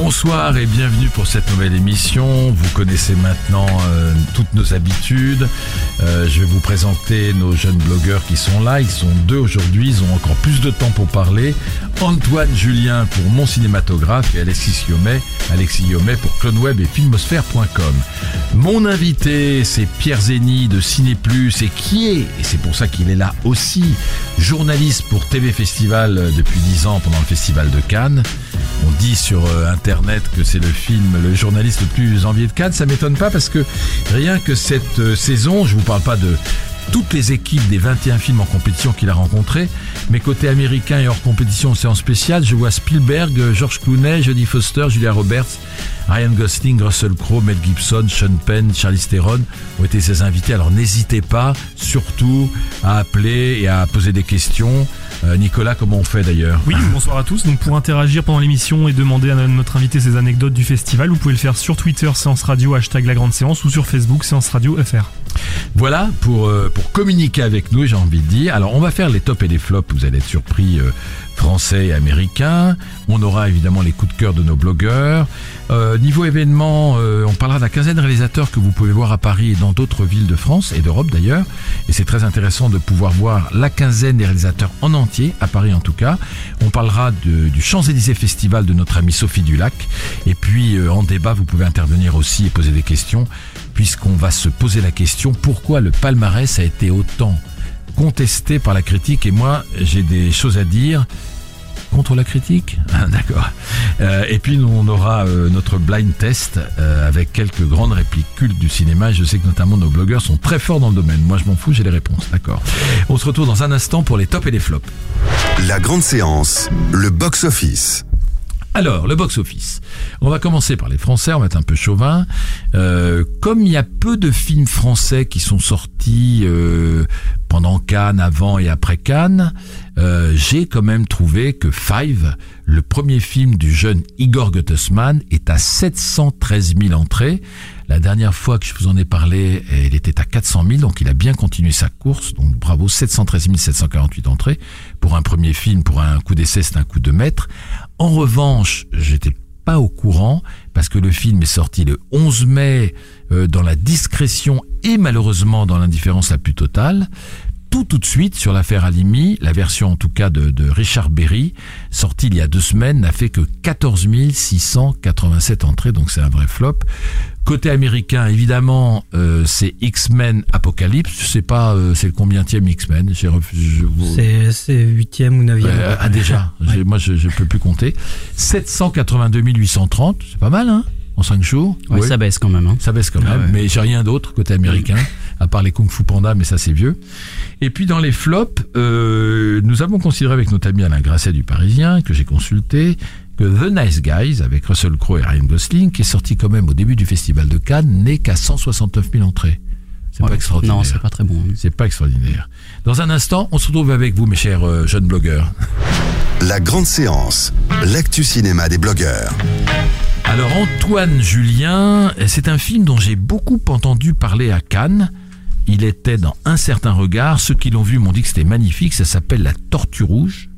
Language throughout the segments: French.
Bonsoir et bienvenue pour cette nouvelle émission. Vous connaissez maintenant euh, toutes nos habitudes. Euh, je vais vous présenter nos jeunes blogueurs qui sont là. Ils sont deux aujourd'hui. Ils ont encore plus de temps pour parler. Antoine Julien pour Mon Cinématographe et Alexis Yomet, Alexis Yomet pour CloneWeb et Filmosphère.com. Mon invité, c'est Pierre Zeni de Ciné Plus et qui est, et c'est pour ça qu'il est là aussi, journaliste pour TV Festival euh, depuis 10 ans pendant le Festival de Cannes. On dit sur euh, internet que c'est le film, le journaliste le plus envié de Cannes. Ça m'étonne pas parce que rien que cette euh, saison, je vous parle pas de toutes les équipes des 21 films en compétition qu'il a rencontrés, mais côté américain et hors compétition en séance spéciale, je vois Spielberg, George Clooney, Jodie Foster, Julia Roberts, Ryan Gosling, Russell Crowe, Mel Gibson, Sean Penn, Charlie Theron ont été ses invités. Alors n'hésitez pas, surtout, à appeler et à poser des questions. Euh, Nicolas, comment on fait d'ailleurs Oui, bonsoir à tous. Donc pour interagir pendant l'émission et demander à notre invité ses anecdotes du festival, vous pouvez le faire sur Twitter Séance Radio hashtag la grande séance ou sur Facebook Séance Radio FR. Voilà pour euh, pour communiquer avec nous, j'ai envie de dire. Alors on va faire les tops et les flops. Vous allez être surpris. Français et américains. On aura évidemment les coups de cœur de nos blogueurs. Euh, niveau événement, euh, on parlera de la quinzaine de réalisateurs que vous pouvez voir à Paris et dans d'autres villes de France et d'Europe d'ailleurs. Et c'est très intéressant de pouvoir voir la quinzaine des réalisateurs en entier, à Paris en tout cas. On parlera de, du Champs-Élysées Festival de notre amie Sophie Dulac. Et puis euh, en débat, vous pouvez intervenir aussi et poser des questions, puisqu'on va se poser la question pourquoi le palmarès a été autant contesté par la critique et moi j'ai des choses à dire contre la critique ah, D'accord. Euh, et puis on aura euh, notre blind test euh, avec quelques grandes répliques cultes du cinéma. Je sais que notamment nos blogueurs sont très forts dans le domaine. Moi je m'en fous, j'ai les réponses. D'accord. On se retrouve dans un instant pour les tops et les flops. La grande séance, le box-office. Alors, le box-office. On va commencer par les Français, on va être un peu chauvin. Euh, comme il y a peu de films français qui sont sortis euh, pendant Cannes, avant et après Cannes, euh, j'ai quand même trouvé que Five, le premier film du jeune Igor Gottesman, est à 713 000 entrées. La dernière fois que je vous en ai parlé, il était à 400 000, donc il a bien continué sa course. Donc bravo, 713 748 entrées. Pour un premier film, pour un coup d'essai, c'est un coup de maître. En revanche, j'étais pas au courant parce que le film est sorti le 11 mai euh, dans la discrétion et malheureusement dans l'indifférence la plus totale. Tout tout de suite sur l'affaire Alimi, la version en tout cas de, de Richard Berry, sortie il y a deux semaines, n'a fait que 14 687 entrées, donc c'est un vrai flop. Côté américain, évidemment, euh, c'est X-Men Apocalypse. Je sais pas, euh, c'est le combienième X-Men. J'ai C'est c'est huitième ou neuvième. Euh, ah déjà, moi je, je peux plus compter. 782 830, c'est pas mal, hein? En 5 jours. Ouais, Oui. ça baisse quand même. Hein. Ça baisse quand Ah même, ouais. mais j'ai rien d'autre côté américain, à part les Kung Fu Panda, mais ça c'est vieux. Et puis dans les flops, euh, nous avons considéré avec notre ami Alain Grasset du Parisien, que j'ai consulté, que The Nice Guys, avec Russell Crowe et Ryan Gosling, qui est sorti quand même au début du Festival de Cannes, n'est qu'à 169 000 entrées. C'est pas extraordinaire. Non, c'est pas très bon. hein. C'est pas extraordinaire. Dans un instant, on se retrouve avec vous, mes chers euh, jeunes blogueurs. La grande séance, l'actu cinéma des blogueurs. Alors Antoine Julien, c'est un film dont j'ai beaucoup entendu parler à Cannes. Il était dans un certain regard. Ceux qui l'ont vu m'ont dit que c'était magnifique. Ça s'appelle La Tortue Rouge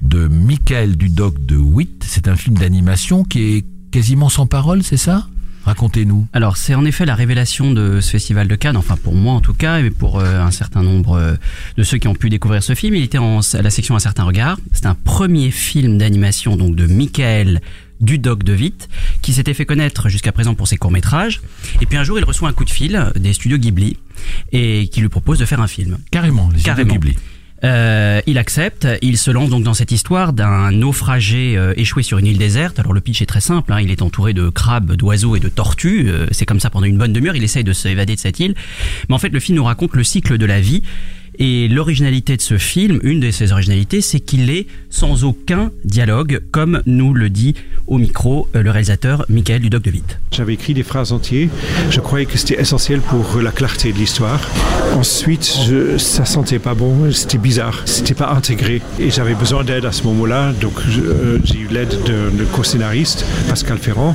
de Michael Dudoc de Witt. C'est un film d'animation qui est quasiment sans parole, c'est ça? Racontez-nous. Alors, c'est en effet la révélation de ce festival de Cannes, enfin pour moi en tout cas, et pour euh, un certain nombre euh, de ceux qui ont pu découvrir ce film. Il était en, la section Un certain regard. C'est un premier film d'animation donc de Michael du Doc de Witt, qui s'était fait connaître jusqu'à présent pour ses courts-métrages. Et puis un jour, il reçoit un coup de fil des studios Ghibli et qui lui propose de faire un film. Carrément, les Carrément. studios Ghibli. Euh, il accepte, il se lance donc dans cette histoire d'un naufragé euh, échoué sur une île déserte. Alors le pitch est très simple, hein, il est entouré de crabes, d'oiseaux et de tortues. Euh, c'est comme ça pendant une bonne demi-heure, il essaye de s'évader de cette île. Mais en fait, le film nous raconte le cycle de la vie. Et l'originalité de ce film, une de ses originalités, c'est qu'il est sans aucun dialogue, comme nous le dit au micro euh, le réalisateur Michael Dudoc de Witt. J'avais écrit des phrases entières. Je croyais que c'était essentiel pour la clarté de l'histoire. Ensuite, je, ça sentait pas bon. C'était bizarre. C'était pas intégré. Et j'avais besoin d'aide à ce moment-là. Donc, euh, j'ai eu l'aide de, de co-scénariste, Pascal Ferrand.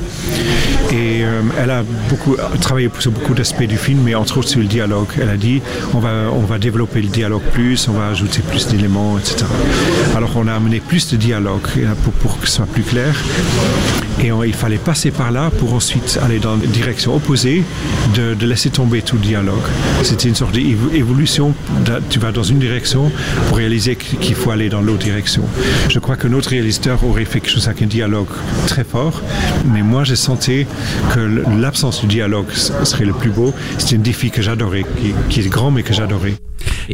Et euh, elle a beaucoup travaillé sur beaucoup d'aspects du film, mais entre autres sur le dialogue. Elle a dit on va, on va développer le dialogue plus, on va ajouter plus d'éléments, etc. Alors, on a amené plus de dialogue euh, pour, que ce soit plus clair. Et il fallait passer par là pour ensuite aller dans la direction opposée, de, laisser tomber tout dialogue. C'était une sorte d'évolution. Tu vas dans une direction pour réaliser qu- qu'il faut aller dans l'autre direction. Je crois que notre réalisateur aurait fait quelque chose avec un dialogue très fort, mais moi j'ai senti que l'absence du dialogue serait le plus beau. C'était un défi que j'adorais, qui est grand mais que j'adorais.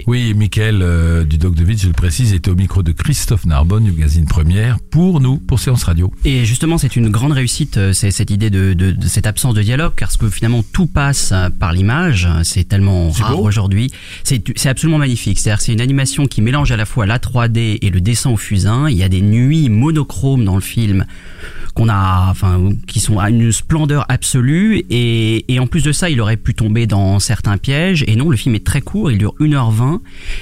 Oui, Michael euh, du Doc de Witt, je le précise, était au micro de Christophe Narbonne du magazine Première pour nous, pour Séance Radio. Et justement, c'est une grande réussite, euh, c'est cette idée de, de- de cette absence de dialogue, parce que finalement tout passe euh, par l'image. C'est tellement rare aujourd'hui. C'est c'est absolument magnifique. C'est-à-dire, c'est une animation qui mélange à la fois la 3D et le dessin au fusain. Il y a des nuits monochromes dans le film qu'on a, enfin, qui sont à une splendeur absolue. Et, et en plus de ça, il aurait pu tomber dans certains pièges. Et non, le film est très court, il dure 1h20.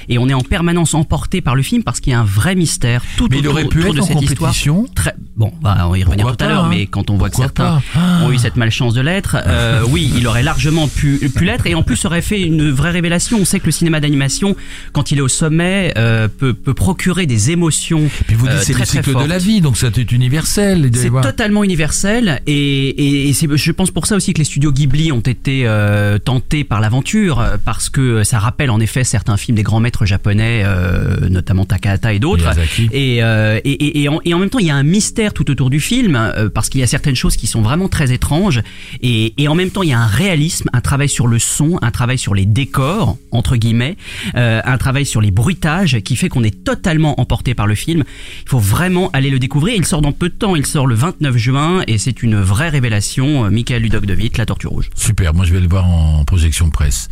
Et on est en permanence emporté par le film parce qu'il y a un vrai mystère tout Mais il autour, aurait pu autour être de en cette histoire. Très bon, on va y Pourquoi tout à l'heure, hein. mais quand on voit Pourquoi que certains Ah. ont eu cette malchance de l'être, euh, oui, il aurait largement pu, pu l'être, et en plus aurait fait une vraie révélation. On sait que le cinéma d'animation, quand il est au sommet, euh, peut, peut procurer des émotions. Puis vous dites euh, c'est le cycle de la vie, donc ça est universel. il C'est totalement universel et, et, et c'est, je pense pour ça aussi que les studios Ghibli ont été euh, tentés par l'aventure euh, parce que ça rappelle en effet certains films des grands maîtres japonais, euh, notamment Takahata et d'autres. Et, euh, et, et, et en, et en même temps, il y a un mystère tout autour du film euh, parce qu'il y a certaines choses qui sont vraiment très étranges. Et, en même temps, il y a un réalisme, un travail sur le son, un travail sur les décors entre guillemets, un travail sur les bruitages qui fait qu'on est totalement emporté par le film. Il faut vraiment aller le découvrir. Il sort dans peu de temps. Il sort le 29 juin et c'est une vraie révélation. Michael Ludoc de Witt, La Tortue Rouge. Super, moi je vais le voir en projection presse.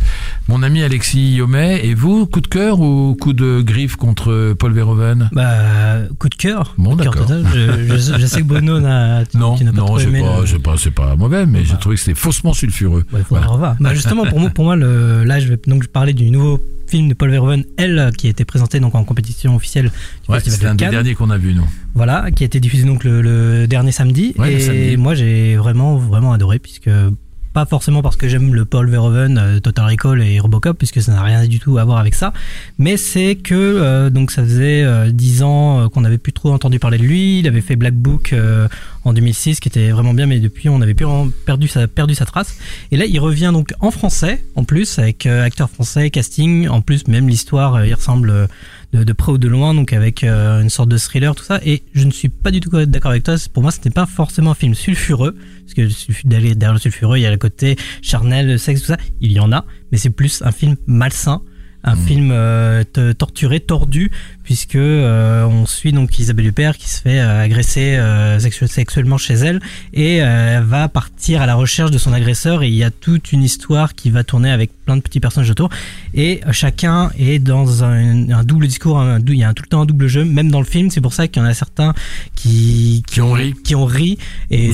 Mon ami Alexis Yomet, et vous, coup de cœur ou coup de griffe contre Paul Verhoeven? Bah, coup de cœur. Bon, d'accord. Je, je- je sais que Bono n'a, Non, tu pas non, aimé pas, le- pas, c'est pas mauvais, mais j'ai trouvé que c'était faussement sulfureux. Faudra Voilà. revoir. Bah justement, pour moi, pour moi le, là, je vais donc parler du nouveau film de Paul Verhoeven, Elle, qui a été présenté donc en compétition officielle Ouais, Festival c'était de un des derniers qu'on a vu, nous. Voilà, qui a été diffusé donc le, le dernier samedi. Ouais, et samedi. moi, j'ai vraiment, vraiment adoré, puisque pas forcément parce que j'aime le Paul Verhoeven, euh, Total Recall et Robocop, puisque ça n'a rien du tout à voir avec ça. Mais c'est que euh, donc ça faisait euh, 10 ans euh, qu'on n'avait plus trop entendu parler de lui. Il avait fait Black Book en 2006, qui était vraiment bien, mais depuis on avait plus perdu sa, perdu sa trace. Et là, il revient donc en français, en plus, avec acteur français, casting, en plus même l'histoire, il ressemble de, de près ou de loin, donc avec euh, une sorte de thriller, tout ça. Et je ne suis pas du tout d'accord avec toi. Pour moi, c'était pas forcément un film sulfureux, parce que derrière le sulfureux, il y a le côté charnel, le sexe, tout ça. Il y en a, mais c'est plus un film malsain. Un film euh, torturé, tordu, puisque euh, on suit donc Isabelle Huppert qui se fait euh, agresser euh, sexu- sexuellement chez elle et elle va partir à la recherche de son agresseur et il y a toute une histoire qui va tourner avec plein de petits personnages autour et chacun est dans un, un double discours, un il y a un- tout le temps un double jeu, même dans le film. C'est pour ça qu'il y en a certains qui Qui ont ri. qui ont ri et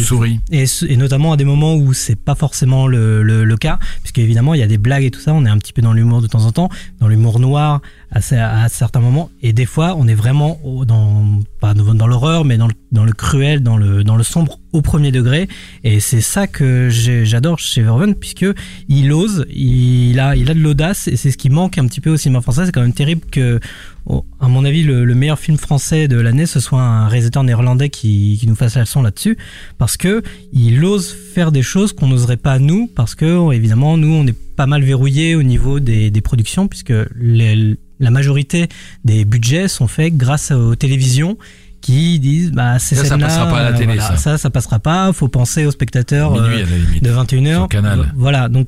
et, notamment à des moments où c'est pas forcément le, le, le cas, puisque évidemment il y a des blagues et tout ça, on est un petit peu dans l'humour de temps en temps, dans l'humour noir à, ce- à certains moments, et des fois on est vraiment dans dans, l'horreur, mais dans le, dans le cruel, dans le dans le sombre au premier degré, et c'est ça que j'adore chez Verhoeven, puisque il ose, il a il a de l'audace, et c'est ce qui manque un petit peu au cinéma français. C'est quand même terrible que à mon avis, le, le meilleur film français de l'année, ce soit un réalisateur néerlandais qui, qui nous fasse la leçon là-dessus, parce que il ose faire des choses qu'on n'oserait pas nous, parce que évidemment, nous, on est pas mal verrouillé au niveau des, des productions, puisque les- la majorité des budgets sont faits grâce aux télévisions qui disent bah ces Ça, ça passera pas à la télé, voilà, ça. ça ça passera pas faut penser aux spectateurs Minuit, euh, de 21h Sur Canal. voilà donc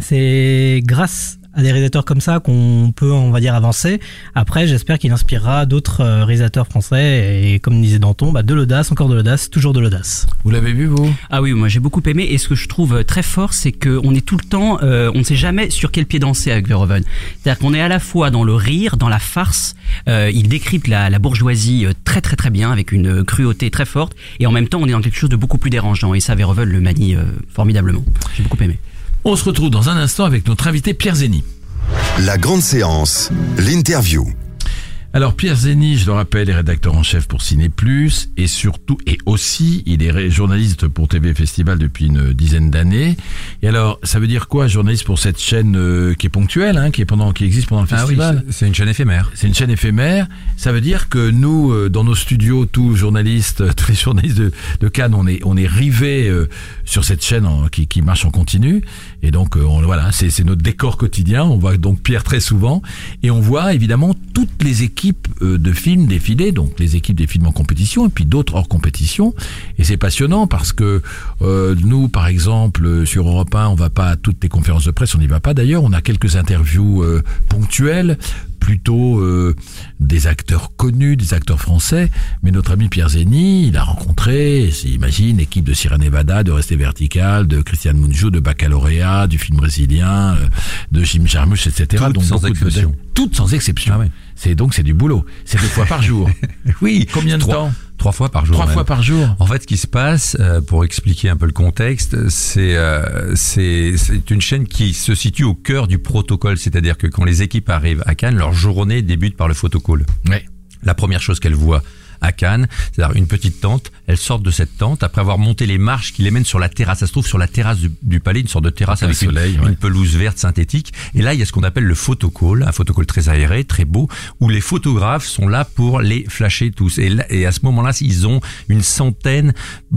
c'est grâce à des réalisateurs comme ça qu'on peut on va dire avancer après j'espère qu'il inspirera d'autres euh, réalisateurs français et comme disait Danton bah, de l'audace encore de l'audace toujours de l'audace Vous l'avez vu, vous? Ah oui, moi j'ai beaucoup aimé et ce que je trouve euh, très fort, c'est que on est tout le temps, euh, on ne sait jamais sur quel pied danser avec Verhoeven. C'est-à-dire qu'on est à la fois dans le rire, dans la farce. euh, il décrypte la, la bourgeoisie très très très bien avec une cruauté très forte et en même temps on est dans quelque chose de beaucoup plus dérangeant et ça Verhoeven le manie euh, formidablement. J'ai beaucoup aimé. On se retrouve dans un instant avec notre invité Pierre Zeni. La grande séance, l'interview. Alors Pierre Zeni, je le rappelle, est rédacteur en chef pour Ciné Plus et surtout et aussi il est journaliste pour TV Festival depuis une dizaine d'années. Et alors ça veut dire quoi journaliste pour cette chaîne euh, qui est ponctuelle, hein, qui est pendant qui existe pendant le Ah festival c'est- c'est une chaîne éphémère. C'est une chaîne éphémère. Ça veut dire que nous, euh, dans nos studios, tous journalistes, tous les journalistes de, de Cannes, on est, on est rivés euh, sur cette chaîne en- qui, qui marche en continu. Et donc, euh, on, voilà, c'est notre décor quotidien. On voit donc Pierre très souvent. Et on voit évidemment toutes les équipes euh, de films défiler, donc les équipes des films en compétition et puis d'autres hors compétition. Et c'est passionnant parce que euh, nous, par exemple, euh, sur Europe 1, on va pas à toutes les conférences de presse, on n'y va pas d'ailleurs. On a quelques interviews euh, ponctuelles plutôt euh, des acteurs connus, des acteurs français. Mais notre ami Pierre Zeni, il a rencontré, imagine, l'équipe de Sierra Nevada, de Rester Vertical, de Christian Mungiu, de Baccalauréat, du film brésilien, euh, de Jim Jarmusch, etc. Toutes sans beaucoup de exception. Toutes sans exception. Ah ouais. C'est donc c'est du boulot. C'est deux fois par jour. Oui. Combien de trois, temps Trois fois par jour. Trois même. fois par jour. En fait, ce qui se passe, euh, pour expliquer un peu le contexte, c'est euh, c'est c'est une chaîne qui se situe au cœur du protocole, c'est-à-dire que quand les équipes arrivent à Cannes, leur journée débute par le photocall. Ouais. La première chose qu'elles voient à Cannes, c'est-à-dire une petite tente. Elles sortent de cette tente après avoir monté les marches qui les mènent sur la terrasse. Ça se trouve sur la terrasse du, du palais, une sorte de terrasse avec une- soleil, une, ouais. pelouse verte synthétique. Et là, il y a ce qu'on appelle le photocall, un photocall très aéré, très beau, où les photographes sont là pour les flasher tous. Et, là- et à ce moment-là, ils ont une centaine,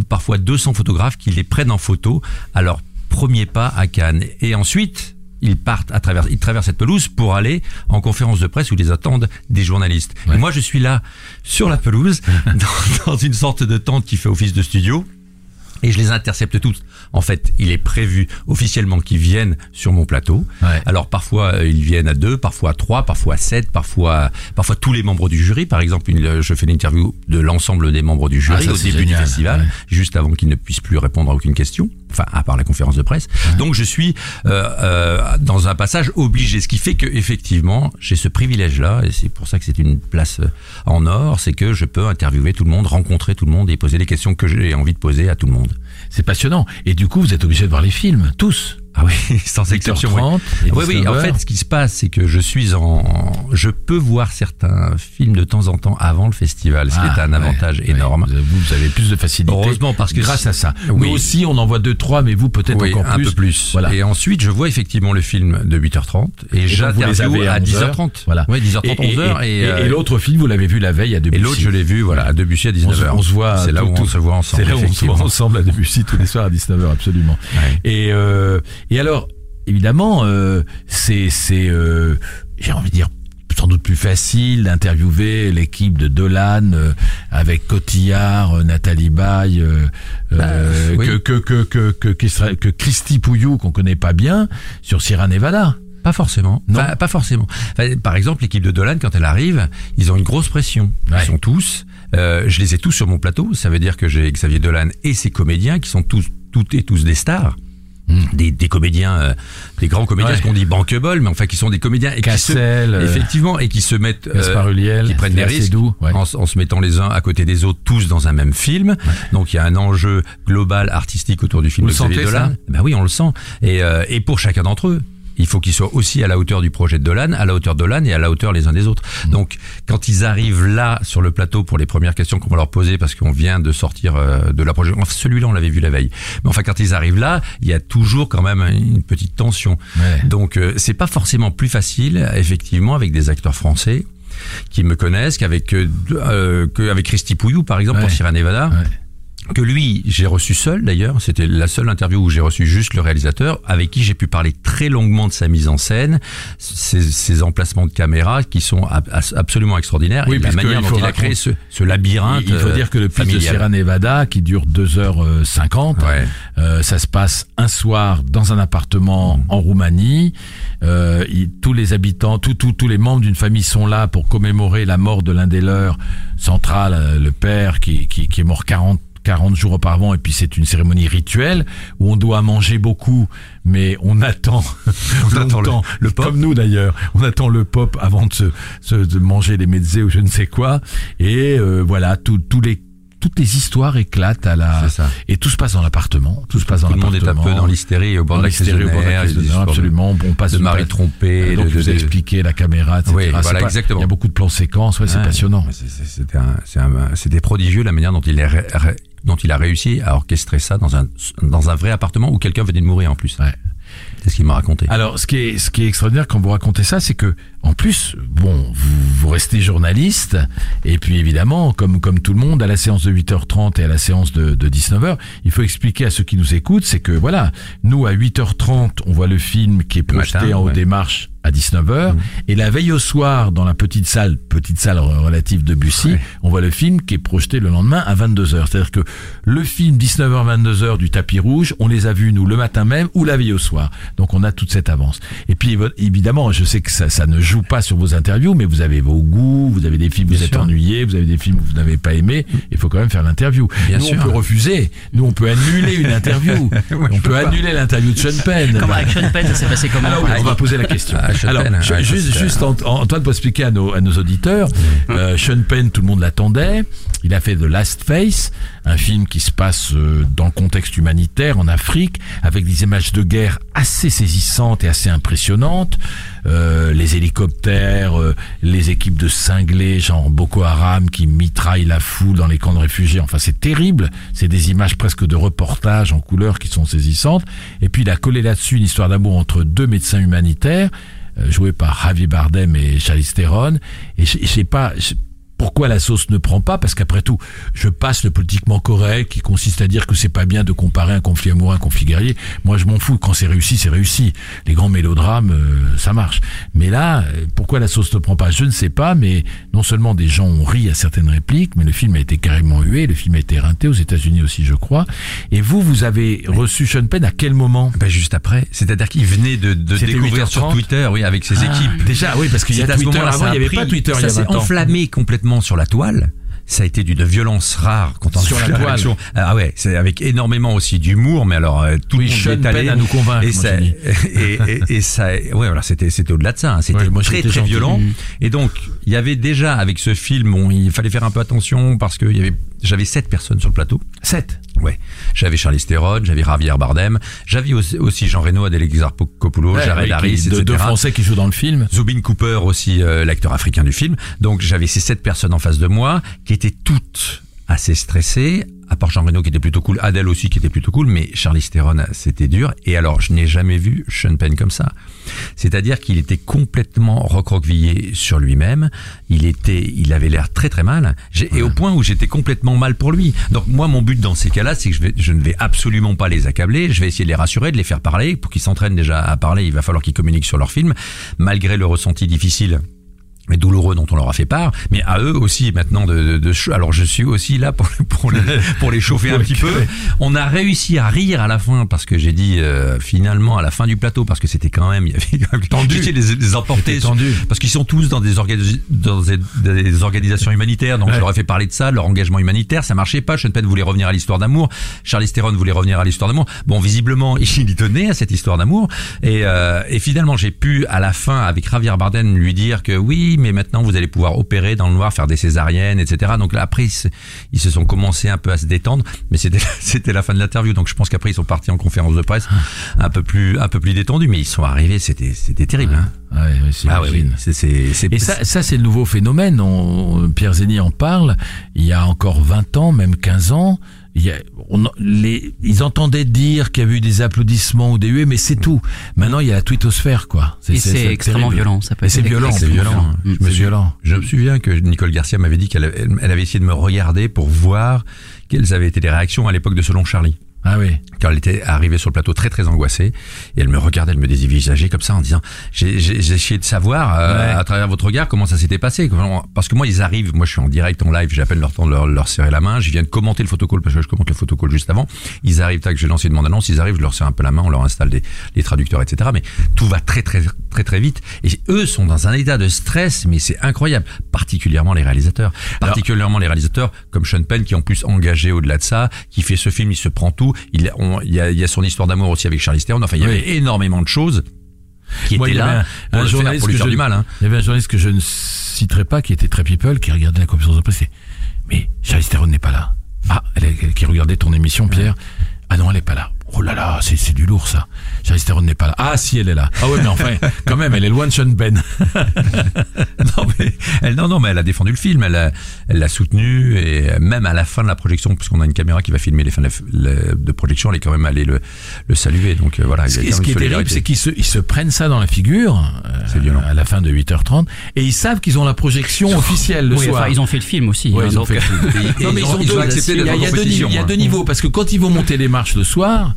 parfois 200 photographes qui les prennent en photo à leur premier pas à Cannes. Et ensuite, ils partent à travers, ils traversent cette pelouse pour aller en conférence de presse où les attendent des journalistes. Ouais. Et moi, je suis là sur la pelouse, dans, dans une sorte de tente qui fait office de studio. Et je les intercepte tous. En fait, il est prévu officiellement qu'ils viennent sur mon plateau. Ouais. Alors parfois euh, ils viennent à deux, parfois à trois, parfois à sept, parfois parfois tous les membres du jury. Par exemple, une- euh, je fais l'interview de l'ensemble des membres du jury Ah, ça, au début génial, du festival, ouais. juste avant qu'ils ne puissent plus répondre à aucune question. Enfin, à part la conférence de presse. Donc je suis euh, euh, dans un passage obligé, ce qui fait que effectivement j'ai ce privilège-là, et c'est pour ça que c'est une place euh, en or, c'est que je peux interviewer tout le monde, rencontrer tout le monde et poser les questions que j'ai envie de poser à tout le monde. C'est passionnant. Et du coup, vous êtes obligé de voir les films, tous. Ah oui, sans exception. oui. 8h30 et Oui, oui. En 19h. fait, ce qui se passe, c'est que je suis en, je peux voir certains films de temps en temps avant le festival, ce qui Ah, est un ouais, avantage ouais. énorme. Vous, vous avez plus de facilité. Heureusement, parce que grâce à ça. Oui. Nous aussi, on en voit deux, trois, mais vous peut-être Oui, encore un plus. peu plus. Voilà. Et ensuite, je vois effectivement le film de 8h30 et, Et j'interviewe à 11h. 10h30. Voilà. Oui, 10h30, 11h. Et, et, euh, et l'autre film, vous l'avez vu la veille à et Debussy. l'autre, je l'ai vu, voilà, à Debussy à on se, 19h. on se voit C'est là où on se voit ensemble. C'est là où on se voit ensemble à Debussy tous les soirs à 19h, absolument. Et, euh, et alors, évidemment, euh, c'est, c'est, euh, j'ai envie de dire, sans doute plus facile d'interviewer l'équipe de Dolan euh, avec Cotillard, euh, Nathalie Baye, euh, euh, oui. que, que, que, que, que, que, que Christy Pouillou, qu'on connaît pas bien, sur Sierra Nevada. Pas forcément. Non. Pas, pas forcément. Enfin, par exemple, l'équipe de Dolan, quand elle arrive, ils ont une grosse pression. Ouais. Ils sont tous. euh, je les ai tous sur mon plateau. Ça veut dire que j'ai Xavier Dolan et ses comédiens qui sont tous, toutes et tous des stars. Des, des comédiens, euh, des grands comédiens. Ouais. ce qu'on dit bankable, mais enfin qui sont des comédiens et qui se, euh, effectivement, et qui se mettent, euh, qui prennent des risques ouais. en, se mettant les uns à côté des autres, tous dans un même film. Donc il y a un enjeu global artistique autour du film Vous de le sentez, ça? Ben oui, on le sent. Et, euh, et pour chacun d'entre eux. Il faut qu'ils soient aussi à la hauteur du projet de Dolan, à la hauteur de Dolan et à la hauteur les uns des autres. Mm. Donc, quand ils arrivent là sur le plateau pour les premières questions qu'on va leur poser, parce qu'on vient de sortir euh, de la projet, enfin, celui-là on l'avait vu la veille. Mais enfin, quand ils arrivent là, il y a toujours quand même une petite tension. Ouais. Donc, euh, c'est pas forcément plus facile, effectivement, avec des acteurs français qui me connaissent qu'avec euh, euh, Christy Pouillou, par exemple, Ouais. pour Sierra Nevada. Ouais. Que lui, j'ai reçu seul d'ailleurs, c'était la seule interview où j'ai reçu juste le réalisateur, avec qui j'ai pu parler très longuement de sa mise en scène, ses, ses emplacements de caméra qui sont ab- absolument extraordinaires, Oui, et la manière il dont il a créé ce, ce labyrinthe. Il faut euh, dire que le pitch de. Sierra Nevada, qui dure 2h50, Ouais. euh, ça se passe un soir dans un appartement Mm. en Roumanie. Euh, il- tous les habitants, tous tous tous les membres d'une famille sont là pour commémorer la mort de l'un des leurs, central, euh, le père qui, qui, qui est mort 40 40 jours auparavant et puis c'est une cérémonie rituelle où on doit manger beaucoup mais on attend On attend le- le pop. comme nous d'ailleurs on attend le pop avant de se, se- de manger les mezzés ou je ne sais quoi et euh, voilà tous les toutes les histoires éclatent à la ça. et tout se passe dans l'appartement tout se passe dans Tout le monde est un l'appartement peu dans l'hystérie au bord de l'hystérie bord de absolument on passe de une mari page- trompé, donc de- vous de- expliqué la caméra etc Oui, voilà, pas- exactement. il y a beaucoup de plans séquences ouais, c'est Ouais. passionnant C'est- c'est- C'était c'était prodigieux la manière dont il, est ré- ré- dont il a réussi à orchestrer ça dans un, dans un vrai appartement où quelqu'un venait de mourir en plus. Ouais. C'est ce qu'il m'a raconté. Alors, ce qui est, ce qui est extraordinaire quand vous racontez ça, c'est que, en plus, bon, vous, vous restez journaliste, et puis évidemment, comme, comme tout le monde, à la séance de 8h30 et à la séance de, de 19h, il faut expliquer à ceux qui nous écoutent, c'est que, voilà, nous, à 8h30, on voit le film qui est projeté matin, en haut ouais. des marches à 19h, et la veille au soir, dans la petite salle, petite salle relative de Bussy, Ouais. on voit le film qui est projeté le lendemain à 22h. C'est-à-dire que le film 19h, 22h du tapis rouge, on les a vus, nous, le matin même ou la veille au soir. Donc on a toute cette avance. Et puis évidemment, je sais que ça, ça ne joue pas sur vos interviews, mais vous avez vos goûts, vous avez des films où vous êtes ennuyé, vous avez des films où vous n'avez pas aimé. Il faut quand même faire l'interview. Bien nous, sûr. on peut refuser. Nous, on peut annuler une interview. On peut pas. annuler l'interview de Sean Penn. Comment avec Sean Penn, ça s'est passé comment Alors oui, on va poser la question. Ah, Alors, Penn, ju- ouais, ça, juste, Antoine, pour expliquer à nos, à nos auditeurs, euh, Sean Penn, tout le monde l'attendait. Il a fait The Last Face, un film qui se passe euh, dans le contexte humanitaire en Afrique, avec des images de guerre assez saisissantes et assez impressionnantes. Euh, les hélicoptères, euh, les équipes de cinglés, genre Boko Haram, qui mitraillent la foule dans les camps de réfugiés. Enfin, c'est terrible. C'est des images presque de reportage en couleur qui sont saisissantes. Et puis, il a collé là-dessus une histoire d'amour entre deux médecins humanitaires, euh, joués par Javier Bardem et Charlize Theron. Et je sais pas... pourquoi la sauce ne prend pas Parce qu'après tout, je passe le politiquement correct qui consiste à dire que c'est pas bien de comparer un conflit amoureux à un conflit guerrier. Moi, je m'en fous. Quand c'est réussi, c'est réussi. Les grands mélodrames, euh, ça marche. Mais là, euh, pourquoi la sauce ne prend pas? Je ne sais pas. Mais non seulement des gens ont ri à certaines répliques, mais le film a été carrément hué. Le film a été éreinté aux États-Unis aussi, je crois. Et vous, vous avez reçu Sean Penn à quel moment? Ben, juste après, c'est-à-dire qu'il venait de, de découvrir 8h30. sur Twitter, oui, avec ses Ah, équipes. Déjà, oui, parce qu'il y a ce Twitter moment-là, avant, ça il n'y avait pas Twitter ça s'est 20 ans. enflammé complètement sur la toile. Ça a été d'une violence rare quand on a Sur vu la toile. réaction. Ah ouais, c'est avec énormément aussi d'humour, mais alors euh, tout Oui, le monde est à nous convaincre, Et ça, et, et, et ça, ouais, voilà, c'était c'était au-delà de ça. hein. C'était Ouais, très très violent. Et donc, il y avait déjà avec ce film, bon, il fallait faire un peu attention parce que il y avait, j'avais sept personnes sur le plateau. 7. Ouais, j'avais Charlize Theron, j'avais Javier Bardem, j'avais aussi, aussi Jean Reno, Adèle Exarchopoulos, Jared Harris, de etc. deux Français qui jouent dans le film. Zubin Cooper aussi, euh, l'acteur africain du film. Donc j'avais ces sept personnes en face de moi qui étaient toutes assez stressées. À part Jean Reno qui était plutôt cool, Adèle aussi qui était plutôt cool, mais Charlize Theron c'était dur. Et alors je n'ai jamais vu Sean Penn comme ça. C'est-à-dire qu'il était complètement recroquevillé sur lui-même. Il était, il avait l'air très très mal. Et au point où j'étais complètement mal pour lui. Donc moi mon but dans ces cas-là, c'est que je, vais, je ne vais absolument pas les accabler. Je vais essayer de les rassurer, de les faire parler pour qu'ils s'entraînent déjà à parler. Il va falloir qu'ils communiquent sur leur film, malgré le ressenti difficile et douloureux dont on leur a fait part, mais à eux aussi maintenant de, de, de alors je suis aussi là pour, pour les pour les chauffer un petit peu. On a réussi à rire à la fin parce que j'ai dit euh, finalement à la fin du plateau parce que c'était quand même il y avait quand même Tendu. les, les emporter sur- tendu. parce qu'ils sont tous dans des, organi- dans des, des organisations humanitaires donc Ouais. je leur ai fait parler de ça, leur engagement humanitaire, ça marchait pas. Sean Penn voulait revenir à l'histoire d'amour, Charlize Theron voulait revenir à l'histoire d'amour. Bon visiblement il y tenait à cette histoire d'amour et, euh, et finalement j'ai pu à la fin avec Javier Bardem lui dire que oui mais maintenant vous allez pouvoir opérer dans le noir, faire des césariennes, etc. Donc là après ils se, ils se sont commencés un peu à se détendre, mais c'était c'était la fin de l'interview. Donc je pense qu'après ils sont partis en conférence de presse un peu plus un peu plus détendus, mais ils sont arrivés, c'était c'était terrible. hein. Ouais, ouais, c'est Ah oui, oui. j'imagine. c'est c'est c'est Et ça, ça c'est le nouveau phénomène. On- Pierre Zeni en parle. Il y a encore 20 ans, même 15 ans, il y a- on, les, ils entendaient dire qu'il y avait eu des applaudissements ou des huées, mais c'est tout. Maintenant, il y a la twittosphère, quoi. Et c'est extrêmement terrible. violent, ça peut être c'est violent, C'est violent. hein. Mm, Je me violent. Je me souviens que Nicole Garcia m'avait dit qu'elle avait, elle avait essayé de me regarder pour voir quelles avaient été les réactions à l'époque de Selon Charlie. Ah oui. Quand elle était arrivée sur le plateau très très angoissée, et elle me regardait, elle me dévisageait comme ça en disant, j'ai essayé de savoir euh, Ouais. à travers votre regard comment ça s'était passé. Parce que moi ils arrivent, moi je suis en direct, en live, peine leur temps de leur, leur serrer la main, je viens de commenter le photocall parce que je commente le photocall juste avant. Ils arrivent, tac, j'ai lancé une bande-annonce, ils arrivent, je leur serre un peu la main, on leur installe des, les traducteurs, etc. Mais tout va très très très très vite. Et eux sont dans un état de stress, mais c'est incroyable. Particulièrement les réalisateurs. Particulièrement les réalisateurs comme Sean Penn qui est en plus engagé au-delà de ça, qui fait ce film, il se prend tout. Il, on- il, y, a, il y a son histoire d'amour aussi avec Charlize Theron. Enfin, il y Oui. avait énormément de choses qui Moi, il étaient y avait là un- pour, un le faire, journaliste pour lui que faire je- du mal. Hein. Il y avait un journaliste que je ne citerai pas, qui était très people, qui regardait la conférence de presse. Mais Charlize Theron n'est pas là. Ah, elle est- qui regardait ton émission, Pierre. Ah non, elle est pas là. Oh là là, c'est c'est du lourd ça. Charlize Theron n'est pas là. Ah si, elle est là. Ah ouais, mais enfin, quand même, elle est loin de Sean Penn. non, mais, elle, non, non, mais elle a défendu le film, elle l'a elle l'a soutenu et même à la fin de la projection, puisqu'on a une caméra qui va filmer les fins de, la- la- de projection, elle est quand même allée le, le saluer. Donc euh, voilà. Ce il y qui, a ce qui est terrible, c'est qu'ils se, ils se prennent ça dans la figure euh, C'est violent. à la fin de 8h30 et ils savent qu'ils ont la projection officielle le Oui, soir. enfin, ils ont fait le film aussi. Ouais, hein, ils ont donc, fait le film. Et- et Non, mais ils ils ont- ont ils deux- ont accepté il y a, d'être il y a en deux compétition, niveaux, il y a hein. deux niveaux parce que quand ils vont monter les marches le soir,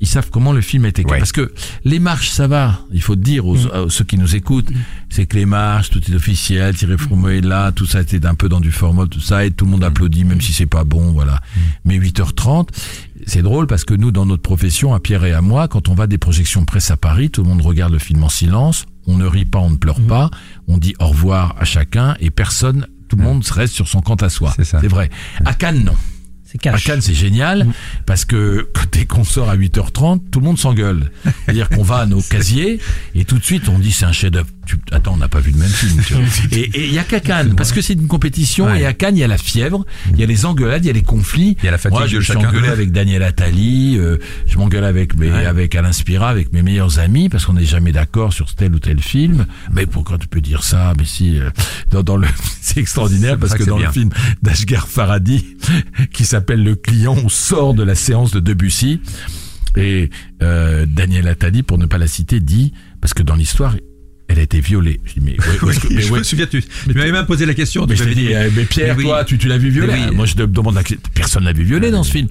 ils savent comment le film a été Ouais. parce que les marches ça va il faut dire aux, à ceux qui nous écoutent c'est que les marches tout est officiel Thierry Froment est là tout ça était un peu dans du format tout ça et tout le monde applaudit même si c'est pas bon voilà. Mais 8h30 c'est drôle parce que nous dans notre profession à Pierre et à moi quand on va des projections presse à Paris tout le monde regarde le film en silence on ne rit pas on ne pleure pas on dit au revoir à chacun et personne tout le monde reste sur son compte à soi. C'est vrai. À Cannes non à cash. Cannes, c'est génial parce que dès qu'on sort à 8h30, tout le monde s'engueule. C'est-à-dire qu'on va à nos casiers et tout de suite on dit c'est un chef-d'œuvre. Tu- Attends, on n'a pas vu le même film. tu vois. Et il y a qu'à Cannes parce que c'est une compétition Ouais. et à Cannes il y a la fièvre, il y a les engueulades, il y a les conflits. Il y a la fatigue Moi, je me suis engueulé avec Daniel Attali, euh, je m'engueule avec mes, Ouais. avec Alain Spira, avec mes meilleurs amis parce qu'on n'est jamais d'accord sur tel ou tel film. Mais pourquoi tu peux dire ça Mais si euh, dans, dans le c'est extraordinaire parce que dans le film d'Ashgar Faradi qui s'appelle Le client, on sort de la séance de Debussy et euh, Daniel Attali, pour ne pas la citer, dit parce que dans l'histoire, elle a été violée. Je dis mais, ouais, que- mais je ouais, me souviens, tu, Mais tu m'avais même posé la question. mais tu je dit, eh, mais Pierre, mais oui. toi, tu, tu l'as vu. Mais oui. Moi, je te demande la personne l'a vu violer dans ce film.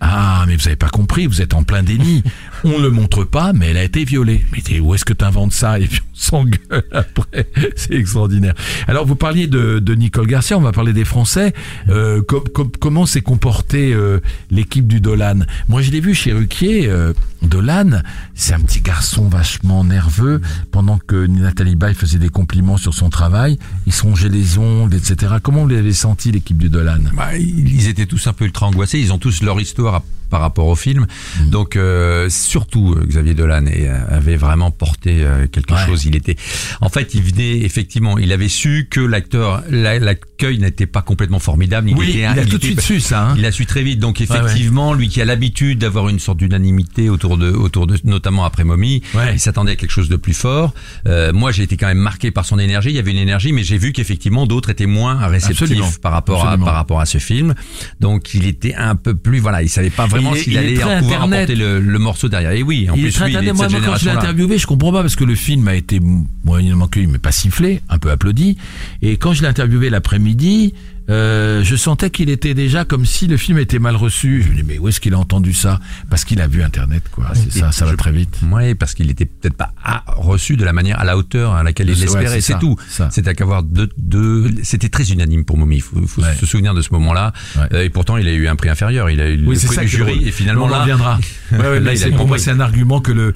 Ah, mais vous avez pas compris, vous êtes en plein déni. On le montre pas, mais elle a été violée. Mais t'es- où est-ce que tu inventes ça Et puis on s'engueule après. C'est extraordinaire. Alors, vous parliez de, de Nicole Garcia, on va parler des Français. Euh, com- com- comment s'est comportée euh, l'équipe du Dolan? Moi, je l'ai vu chez Ruquier. Euh, Dolan, c'est un petit garçon vachement nerveux. Pendant que Nathalie Baye faisait des compliments sur son travail, il se rongeait les ongles, etc. Comment vous l'avez senti, l'équipe du Dolan? Bah, ils étaient tous un peu ultra angoissés. Ils ont tous leur histoire à- par rapport au film. Mm. Donc euh, surtout euh, Xavier Dolan euh, avait vraiment porté euh, quelque Ouais. chose. Il était, en fait, il venait effectivement. Il avait su que l'acteur, la- l'accueil n'était pas complètement formidable. Il Oui, était, il a il tout de suite su ça. hein. Il a su très vite. Donc ouais. effectivement, lui qui a l'habitude d'avoir une sorte d'unanimité autour de, autour de, notamment après Mommy, Ouais. il s'attendait à quelque chose de plus fort. Euh, moi, j'ai été quand même marqué par son énergie. Il y avait une énergie, mais j'ai vu qu'effectivement d'autres étaient moins réceptifs Absolument. par rapport à par rapport à ce film. Donc il était un peu plus, voilà, il savait pas vraiment s'il allait pouvoir Internet. emporter le, le morceau derrière. Et oui, en il plus lui, il est de cette Moi, quand je l'ai interviewé, je comprends pas parce que le film a été moyennement accueilli, mais pas sifflé, un peu applaudi. Et quand je l'ai interviewé l'après-midi, midi, euh, je sentais qu'il était déjà comme si le film était mal reçu. Je me dis mais où est-ce qu'il a entendu ça? Parce qu'il a vu Internet, quoi. C'est ça, ça va très vite. Ouais, parce qu'il était peut-être pas à- reçu de la manière à la hauteur à laquelle il ouais, l'espérait. c'est tout. C'était qu'avoir deux, deux, c'était très unanime pour Mommy. Il faut, faut Ouais. se souvenir de ce moment-là. Ouais. Euh, et pourtant, il a eu un prix inférieur. Il a eu Oui, le c'est prix ça du jury. Et finalement, on là, reviendra. Ouais, ouais, Là, il a pour moi, c'est un argument que le,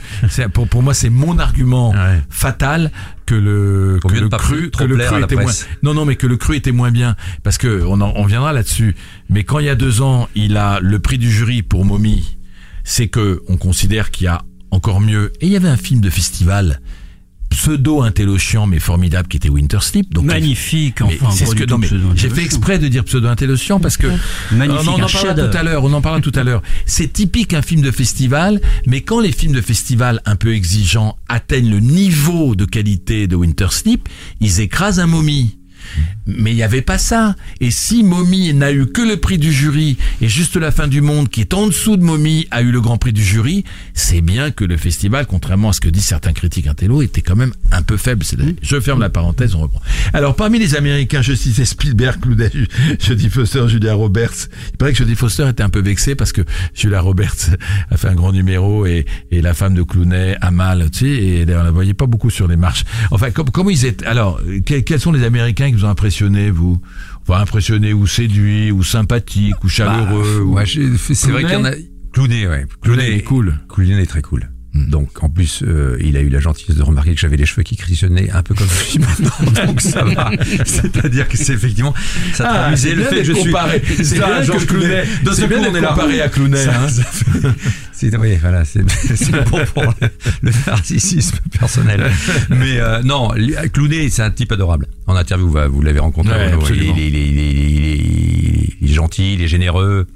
pour, pour moi, c'est mon argument fatal que le, que le cru, que le cru était moins. Non, non, mais que le cru était moins bien, parce que on en, on viendra là-dessus. Mais quand il y a deux ans, il a le prix du jury pour Mommy, c'est que on considère qu'il y a encore mieux. Et il y avait un film de festival pseudo intellochiant mais formidable qui était Winter Sleep. Donc Magnifique, enfin. c'est ce que j'ai fait exprès de dire pseudo intellochiant parce que Magnifique, on en parlera tout à l'heure. On en parlera tout à l'heure. C'est typique un film de festival, mais quand les films de festival un peu exigeants atteignent le niveau de qualité de Winter Sleep, ils écrasent un momie. Mais il n'y avait pas ça. Et si Mommy n'a eu que le prix du jury et juste la fin du monde qui est en dessous de Mommy a eu le grand prix du jury, c'est bien que le festival, contrairement à ce que disent certains critiques intello, était quand même un peu faible. Je ferme la parenthèse, on reprend. Alors parmi les Américains, je citais Spielberg, Clooney, Jodie Foster, Julia Roberts. Il paraît que Jodie Foster était un peu vexée parce que Julia Roberts a fait un grand numéro et, et la femme de Clooney a mal, tu sais, et on la voyait pas beaucoup sur les marches. Enfin, com- comment ils étaient Alors, que- quels sont les Américains qui vous ont impressionné, vous Enfin, impressionné ou séduit ou sympathique ou chaleureux ou... Ouais, j'ai- c'est vrai qu'il y en a. Clooney, ouais. Clooney, est cool. Clooney est très cool. Donc en plus, euh, il a eu la gentillesse de remarquer que j'avais les cheveux qui crissionnaient un peu comme je suis maintenant, donc ça va. C'est-à-dire que c'est effectivement ça Ah, traduisait le fait que je suis. C'est bien que D'un c'est seul bien on est là. comparé à Clooney, Ça- hein. C'est oui, voilà, c'est bon pour le, le narcissisme personnel. Mais euh, non, Clooney, c'est un type adorable. En interview, vous, l'avez rencontré. Ouais, il, il est gentil, il est généreux.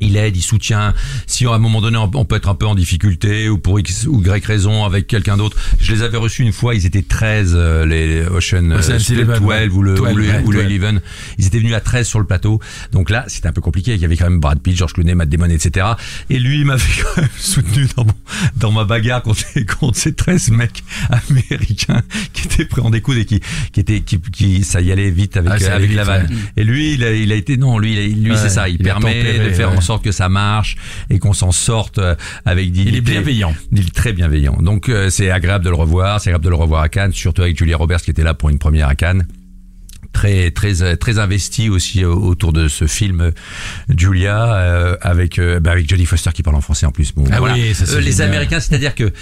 Il aide, il soutient. Si à un moment donné on peut être un peu en difficulté ou pour X ou Y raison avec quelqu'un d'autre, je les avais reçus une fois. Ils étaient 13 euh, les Ocean, euh, Ocean's Eleven, 12 ouais. ou le, 12, ou le, ouais, ou le 12. 11. Ils étaient venus à 13 sur le plateau. Donc là, c'était un peu compliqué. Il y avait quand même Brad Pitt, George Clooney, Matt Damon, etc. Et lui, il m'avait quand même soutenu dans, mon, dans ma bagarre contre, contre ces 13 mecs américains qui étaient prêts en découdre et qui, qui étaient, qui, qui, ça y allait vite avec, Ah, allait avec la vanne. Et lui, il a, il a été, non, lui, lui, Ouais, c'est ça. Il, permet de faire en sorte que ça marche et qu'on s'en sorte euh, avec dignité. Il est bienveillant. Il est très bienveillant. Donc euh, c'est agréable de le revoir, c'est agréable de le revoir à Cannes, surtout avec Julia Roberts qui était là pour une première à Cannes. Très très euh, très investi aussi autour de ce film Julia euh, avec euh, bah, avec Jodie Foster qui parle en français en plus. Bon, Ah voilà. oui, ça, Euh, les. Américains, c'est-à-dire que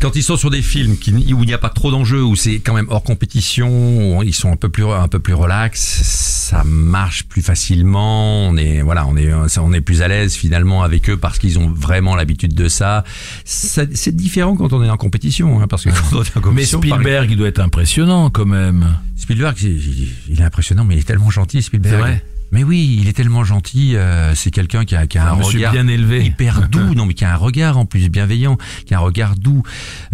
quand ils sont sur des films qui, où il n'y a pas trop d'enjeux, où c'est quand même hors compétition, où ils sont un peu plus un peu plus relax, ça marche plus facilement. On est voilà, on est on est plus à l'aise finalement avec eux parce qu'ils ont vraiment l'habitude de ça. Ça- C'est différent quand on est en compétition, hein, parce que quand on est en Mais compétition, par Spielberg, il doit être impressionnant quand même. Spielberg, il, il- il est impressionnant, mais il est tellement gentil, Spielberg. C'est vrai Mais oui, il est tellement gentil. euh, c'est quelqu'un qui a, qui a Un regard bien élevé. hyper doux, non mais qui a un regard en plus bienveillant, qui a un regard doux.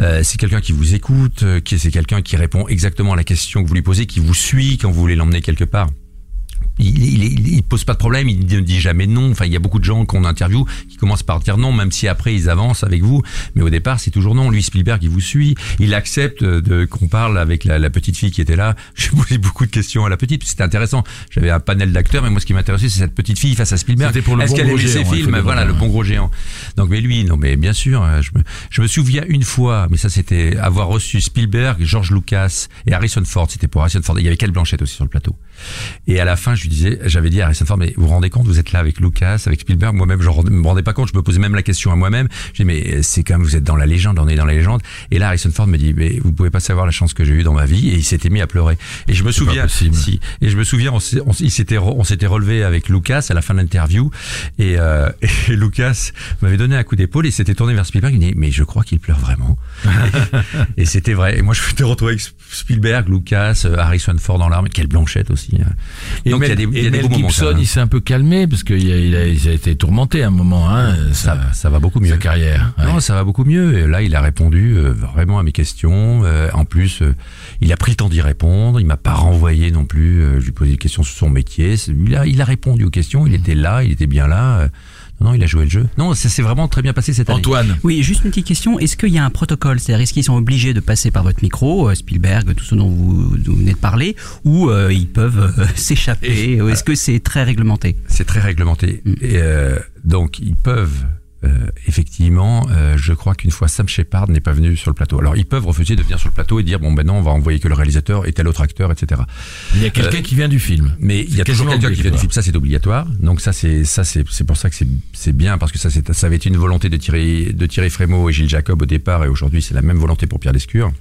Euh, c'est quelqu'un qui vous écoute, euh, qui c'est quelqu'un qui répond exactement à la question que vous lui posez, qui vous suit quand vous voulez l'emmener quelque part. Il, il, il, il pose pas de problème, il ne dit jamais non. Enfin, il y a beaucoup de gens qu'on interview qui commencent par dire non, même si après ils avancent avec vous. Mais au départ, c'est toujours non. Lui, Spielberg, il vous suit. Il accepte de qu'on parle avec la, la petite fille qui était là. J'ai posé beaucoup de questions à la petite. C'était intéressant. J'avais un panel d'acteurs, mais moi, ce qui m'intéressait, c'est cette petite fille face à Spielberg. C'était pour le Est-ce bon qu'elle gros aimait ses géant, films? Voilà, le bon gros géant. Donc, mais lui, non, mais bien sûr, je me, je me souviens une fois, mais ça, c'était avoir reçu Spielberg, George Lucas et Harrison Ford. C'était pour Harrison Ford. Il y avait Kate Blanchett aussi sur le plateau. Et à la fin, je lui disais, j'avais dit à Harrison Ford, mais vous vous rendez compte, vous êtes là avec Lucas, avec Spielberg, moi-même, je ne me rendais pas compte, je me posais même la question à moi-même. Je dis, mais c'est quand même, vous êtes dans la légende, on est dans la légende. Et là, Harrison Ford me dit, mais vous pouvez pas savoir la chance que j'ai eue dans ma vie. Et il s'était mis à pleurer. Et je me souviens, si, et je me souviens, on, s'était, on s'était relevé avec Lucas à la fin de l'interview. Et, euh, et Lucas m'avait donné un coup d'épaule et s'était tourné vers Spielberg. Il me dit, mais je crois qu'il pleure vraiment. et c'était vrai. Et moi, je m'étais retrouvé avec Spielberg, Lucas, euh, Harrison Ford dans l'arme. Quelle blanchette aussi. Hein. Et Donc, Mel, il y a des, y a des beaux. Gibson, il s'est un peu calmé parce qu'il a, il a, il a été tourmenté à un moment, hein, ça, ça va beaucoup mieux. sa carrière. ouais. Non, ça va beaucoup mieux. Et là, il a répondu euh, vraiment à mes questions. Euh, en plus, euh, il a pris le temps d'y répondre. Il m'a pas renvoyé non plus. Je lui posais des questions sur son métier. Il a, il a répondu aux questions. Il était là. Il était bien là. Non, non, il a joué le jeu. Non, ça s'est vraiment très bien passé cette année. Antoine, Oui, juste une petite question. Est-ce qu'il y a un protocole? C'est-à-dire, est-ce qu'ils sont obligés de passer par votre micro, euh, Spielberg, tout ce dont vous, vous venez de parler, ou euh, ils peuvent euh, s'échapper? Ou Est-ce que c'est très réglementé? C'est très réglementé. Mm. Et euh, donc, ils peuvent. Euh, effectivement, euh, je crois qu'une fois Sam Shepard n'est pas venu sur le plateau. Alors ils peuvent refuser de venir sur le plateau et dire bon ben non, on va envoyer que le réalisateur et tel autre acteur, etc. il y a quelqu'un qui vient du film. Mais il y a toujours quelqu'un qui vient du film, ça c'est obligatoire. Donc ça c'est ça c'est c'est pour ça que c'est c'est bien parce que ça c'est ça avait été une volonté de tirer de tirer Frémaux et Gilles Jacob au départ et aujourd'hui c'est la même volonté pour Pierre Lescure.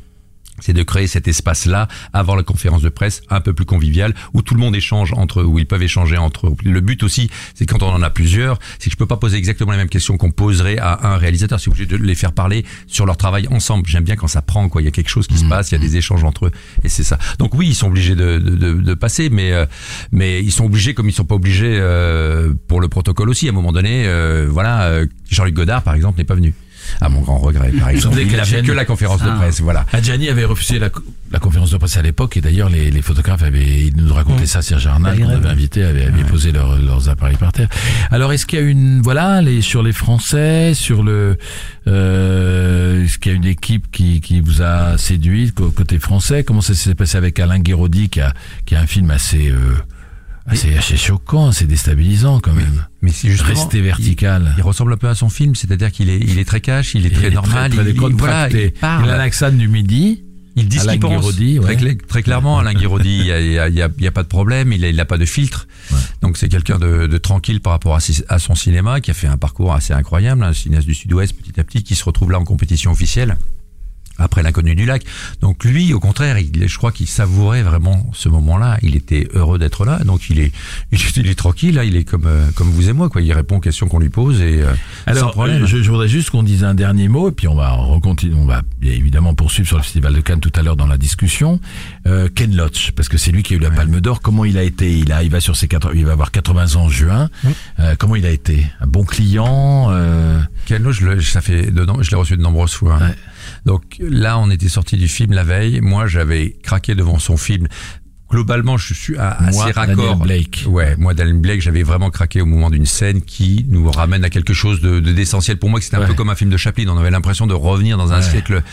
C'est de créer cet espace-là avant la conférence de presse un peu plus convivial où tout le monde échange entre eux, où ils peuvent échanger entre eux. Le but aussi, c'est quand on en a plusieurs, c'est que je peux pas poser exactement les mêmes questions qu'on poserait à un réalisateur. C'est obligé de les faire parler sur leur travail ensemble. J'aime bien quand ça prend quoi. Il y a quelque chose qui se passe, il y a des échanges entre eux et c'est ça. Donc oui, ils sont obligés de, de, de, de passer, mais euh, mais ils sont obligés comme ils sont pas obligés euh, pour le protocole aussi. À un moment donné, euh, voilà, euh, Jean-Luc Godard par exemple n'est pas venu. À mon grand regret, par exemple. Il n'a fait qu'Adjani- que la conférence de Ah. presse, voilà. Adjani avait refusé la, la conférence de presse à l'époque et d'ailleurs les, les photographes avaient, ils nous racontaient ça, Serge Arnal, qu'on avait invité, avait, avait posé leur- leurs appareils par terre. Alors est-ce qu'il y a une, voilà, les, sur les Français, sur le, euh, est-ce qu'il y a une équipe qui, qui vous a séduit côté français? Comment ça s'est passé avec Alain Guéraudy qui a, qui a un film assez, euh, assez, assez choquant, assez déstabilisant quand même. Mais si justement, Rester vertical. Il, il ressemble un peu à son film, c'est-à-dire qu'il est, il est très cash, il est très Il est normal, très, très il, il- voilà, il parle. Il a l'accent du midi. Il dit ce Alain qu'il pense. Ouais. très, cla- très clairement, Alain Guiraudy, il y a, pas de problème, il a, il a pas de filtre. Donc c'est quelqu'un de, de tranquille par rapport à, à son cinéma, qui a fait un parcours assez incroyable, un cinéaste du Sud-Ouest petit à petit, qui se retrouve là en compétition officielle après l'inconnu du lac. Donc lui, au contraire, il, je crois qu'il savourait vraiment ce moment-là. Il était heureux d'être là. Donc il est, il, est- il est tranquille. Là, il est comme euh, comme vous et moi, quoi. Il répond aux questions qu'on lui pose et euh, sans Alors, problème. euh, je, je voudrais juste qu'on dise un dernier mot, et puis on va recontinuer, on va évidemment poursuivre sur le Festival de Cannes tout à l'heure dans la discussion. Euh, Ken Loach, parce que c'est lui qui a eu la Palme d'Or. Comment il a été? Il a, il va sur ses quatre, il va avoir 80 ans en juin. Euh, comment il a été? Un bon client euh, Ken Loach, ça fait je l'ai reçu de nombreuses fois. Ouais. Donc là, on était sorti du film la veille. Moi, j'avais craqué devant son film. Globalement, je suis assez raccord. Daniel Blake. Ouais, moi, Daniel Blake, j'avais vraiment craqué au moment d'une scène qui nous ramène à quelque chose de de- d'essentiel. Pour moi, que c'était un peu comme un film de Chaplin. On avait l'impression de revenir dans un Ouais. siècle,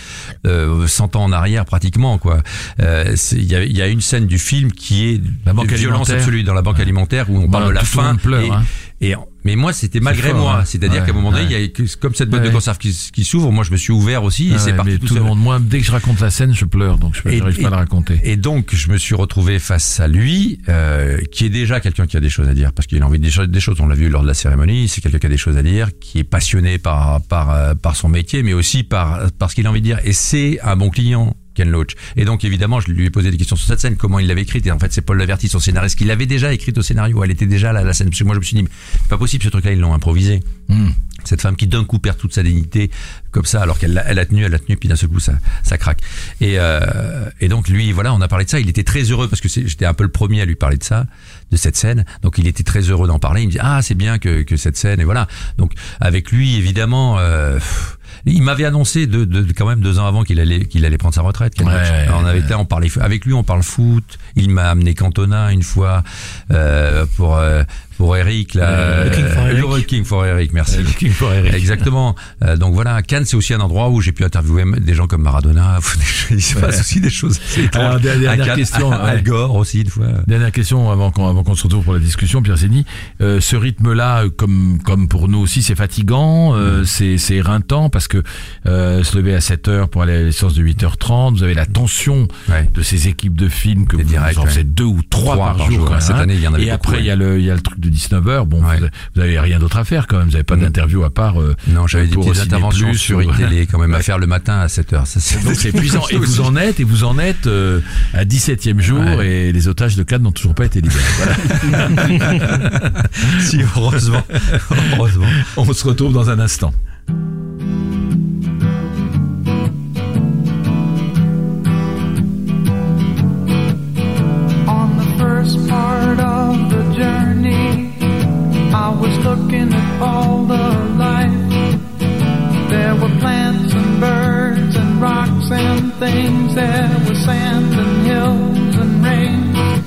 euh, 100 ans en arrière, pratiquement, quoi. Euh, Il y, a, y a une scène du film qui est La banque de violence absolue dans la banque alimentaire où on parle de la faim. pleure, et, hein. et- mais moi, c'était malgré fort, moi. hein. C'est-à-dire Ouais, qu'à un moment donné, ouais. il y a comme cette boîte Ouais. de conserve qui, qui s'ouvre, moi, je me suis ouvert aussi et c'est parti mais tout tout le monde. Moi, dès que je raconte la scène, je pleure, donc je n'arrive pas à la raconter. Et donc, je me suis retrouvé face à lui, euh, qui est déjà quelqu'un qui a des choses à dire, parce qu'il a envie de des choses. Des choses on l'a vu lors de la cérémonie. C'est quelqu'un qui a des choses à dire, qui est passionné par par euh, par son métier, mais aussi par par ce qu'il a envie de dire. Et c'est un bon client. Ken Loach. Et donc évidemment, je lui ai posé des questions sur cette scène, comment il l'avait écrite. Et en fait, c'est Paul Laverty, son scénariste, qui l'avait déjà écrite au scénario. Elle était déjà là, la scène. Parce que moi, je me suis dit, pas possible ce truc-là, ils l'ont improvisé. Hmm. Cette femme qui d'un coup perd toute sa dignité comme ça, alors qu'elle elle a tenu, elle a tenu, puis d'un seul coup ça, ça craque. Et, euh, et donc lui, voilà, on a parlé de ça. Il était très heureux parce que j'étais un peu le premier à lui parler de ça, de cette scène. Donc il était très heureux d'en parler. Il me dit ah c'est bien que, que cette scène et voilà. Donc avec lui évidemment. Euh, pff, il m'avait annoncé de, de, de- quand même deux ans avant qu'il allait qu'il allait prendre sa retraite. Ouais. Alors, on avait été, on parlait avec lui, on parle foot. Il m'a amené Cantona une fois euh, pour euh, pour Eric là. Euh, le King for Euh, Eric. le King for Eric, merci. King for Eric. Exactement. Euh, donc voilà, Cannes c'est aussi un endroit où j'ai pu interviewer des gens comme Maradona. Il se passe aussi des choses. Alors, dernière question, Al ouais. Gore aussi une fois. Dernière question avant qu'on avant qu'on se retrouve pour la discussion, Pierre Zény. Euh, ce rythme-là, comme comme pour nous aussi, c'est fatigant, euh, c'est c'est éreintant parce que euh, se lever à 7 heures pour aller à la séance de 8h30, vous avez la tension Ouais. de ces équipes de films que Des vous directs, en ouais. faites deux ou trois, Trois par, par jour. cette hein. année, il y en avait Et beaucoup, après, il y a ouais. le il y a le truc de 19h. Bon, Ouais. vous, vous avez rien d'autre à faire quand même. Vous avez pas d'interview à part. euh, Non, j'avais des petites interventions Plus sur télé quand même à faire le matin à 7 heures. Ça, c'est Donc c'est épuisant. Et vous en êtes, et vous en êtes euh, à 17e jour, Ouais. et les otages de Cannes n'ont toujours pas été libérés. Voilà. si heureusement, heureusement. On se retrouve dans un instant. Looking at all the life. There were plants and birds and rocks and things. There was sand and hills and rain.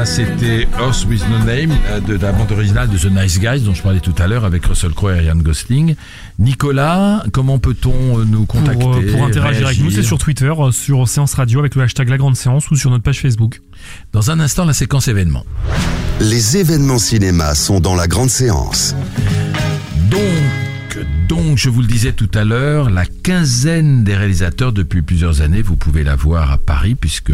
Ça, c'était Earth with No Name euh, de, la bande originale de The Nice Guys dont je parlais tout à l'heure avec Russell Crowe et Ryan Gosling. Nicolas, comment peut-on euh, nous contacter Pour, euh, pour interagir avec nous, c'est sur Twitter, euh, sur Séance Radio avec le hashtag La Grande Séance ou sur notre page Facebook. Dans un instant, la séquence événements. Les événements cinéma sont dans la grande séance. Donc, donc, je vous le disais tout à l'heure, la quinzaine des réalisateurs depuis plusieurs années, vous pouvez la voir à Paris puisque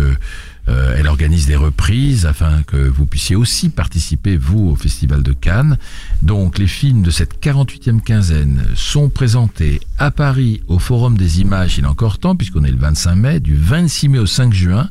euh, elle organise des reprises afin que vous puissiez aussi participer, vous, au Festival de Cannes. Donc, les films de cette 48e quinzaine sont présentés à Paris au Forum des Images, il est encore temps puisqu'on est le 25 mai, du 26 mai au 5 juin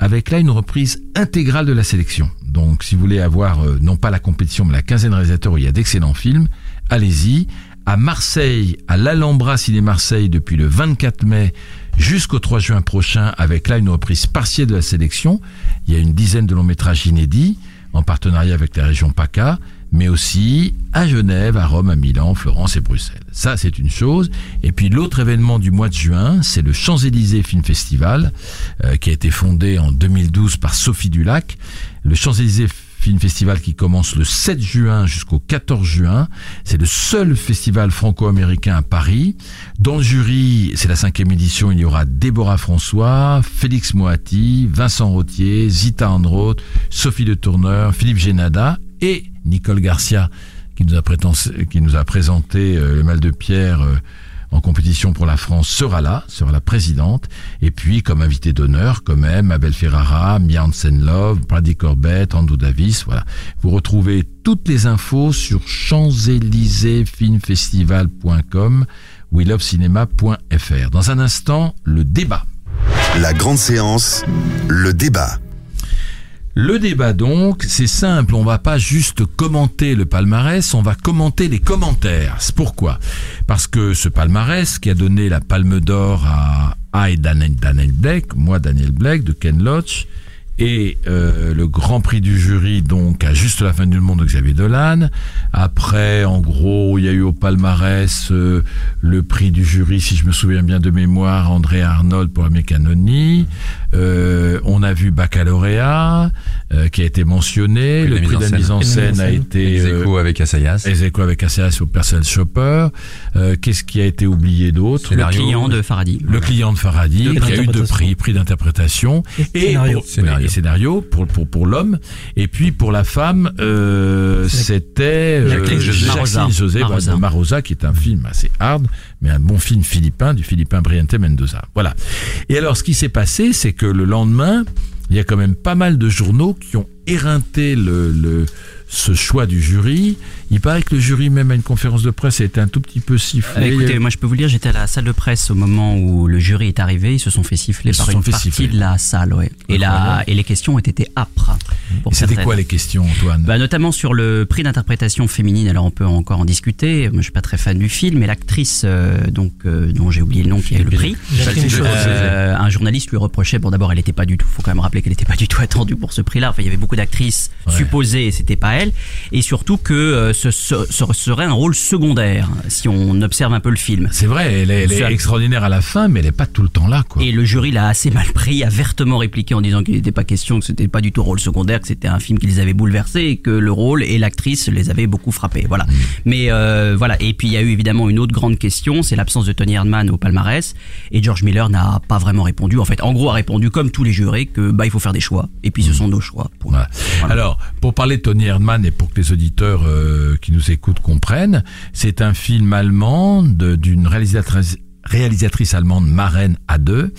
avec là une reprise intégrale de la sélection. Donc si vous voulez avoir euh, non pas la compétition mais la quinzaine de réalisateurs où il y a d'excellents films, allez-y. À Marseille, à l'Alhambra Ciné Marseille depuis le 24 mai jusqu'au 3 juin prochain avec là une reprise partielle de la sélection. Il y a une dizaine de longs métrages inédits en partenariat avec la région PACA mais aussi à Genève, à Rome, à Milan, Florence et Bruxelles. Ça, c'est une chose. Et puis l'autre événement du mois de juin, c'est le Champs-Élysées Film Festival, euh, qui a été fondé en 2012 par Sophie Dulac. Le Champs-Élysées Film Festival qui commence le 7 juin jusqu'au 14 juin. C'est le seul festival franco-américain à Paris. Dans le jury, c'est la cinquième édition, il y aura Déborah François, Félix Moati, Vincent Rottier, Zita Androth, Sophie de Tourneur, Philippe Génada et Nicole Garcia qui nous a, présenté euh, le mal de pierre euh, en compétition pour la France sera là, sera la présidente. Et puis, comme invité d'honneur, quand même, Abel Ferrara, Mia Hansen-Love, Brady Corbett, Andrew Davis, voilà. Vous retrouvez toutes les infos sur champs-élysées-filmfestival.com. Dans un instant, le débat. La grande séance, le débat. Le débat donc, c'est simple, on va pas juste commenter le palmarès, on va commenter les commentaires. Pourquoi? Parce que ce palmarès qui a donné la palme d'or à I Daniel, Daniel moi Daniel Blake de Ken Loach, et euh, le grand prix du jury donc à juste la fin du monde de Xavier Dolan. Après, en gros, il y a eu au palmarès euh, le prix du jury, si je me souviens bien de mémoire, André Arnold pour la Mécanonie. Euh, on a vu Baccalauréat euh, qui a été mentionné. Prix de le la prix de la mise en scène a été euh, aequo avec Assayas. ex aequo avec Assayas au Personal Shopper. Euh, Qu'est-ce qui a été oublié d'autre Le client de Faraday. le client de Faraday, qui a eu deux prix, prix d'interprétation Et et scénario. pour, scénario. et scénario pour, pour, pour l'homme. Et puis pour la femme, euh, c'était euh, Jacqueline José. Marosa, qui est un film assez hard, mais un bon film philippin, du philippin Briante Mendoza. Voilà. Et alors, ce qui s'est passé, c'est que le lendemain, il y a quand même pas mal de journaux qui ont éreinté ce choix du jury. Il paraît que le jury, même à une conférence de presse, a été un tout petit peu sifflé. Euh, écoutez, moi je peux vous le dire, j'étais à la salle de presse au moment où le jury est arrivé. Ils se sont fait siffler Ils se par sont une fait partie siffler. de la salle, ouais. Et, la, et les questions ont été âpres. C'était quoi les questions, Antoine Bah, notamment sur le prix d'interprétation féminine. Alors on peut encore en discuter. Moi je suis pas très fan du film, mais l'actrice euh, donc euh, dont j'ai oublié le nom qui a eu le prix. Euh, un journaliste lui reprochait, bon d'abord elle n'était pas du tout, faut quand même rappeler qu'elle n'était pas du tout attendue pour ce prix-là. Enfin il y avait beaucoup d'actrices Ouais. supposées et c'était pas elle. Et surtout que ce, serait un rôle secondaire si on observe un peu le film. C'est vrai, elle est, elle est Ça- extraordinaire à la fin, mais elle est pas tout le temps là, quoi. Et le jury l'a assez mal pris, a vertement répliqué en disant qu'il n'était pas question, que c'était pas du tout un rôle secondaire, que c'était un film qui les avait bouleversés et que le rôle et l'actrice les avaient beaucoup frappés. Voilà. Mais euh, voilà. Et puis il y a eu évidemment une autre grande question, c'est l'absence de Tony Erdmann au palmarès. Et George Miller n'a pas vraiment répondu. En fait, en gros, a répondu comme tous les jurés que bah il faut faire des choix. Et puis ce sont nos choix. Voilà. Alors, pour parler de Tony Erdmann et pour que les auditeurs euh, qui nous écoutent comprennent, c'est un film allemand d'une réalisatrice réalisatrice allemande Maren A2,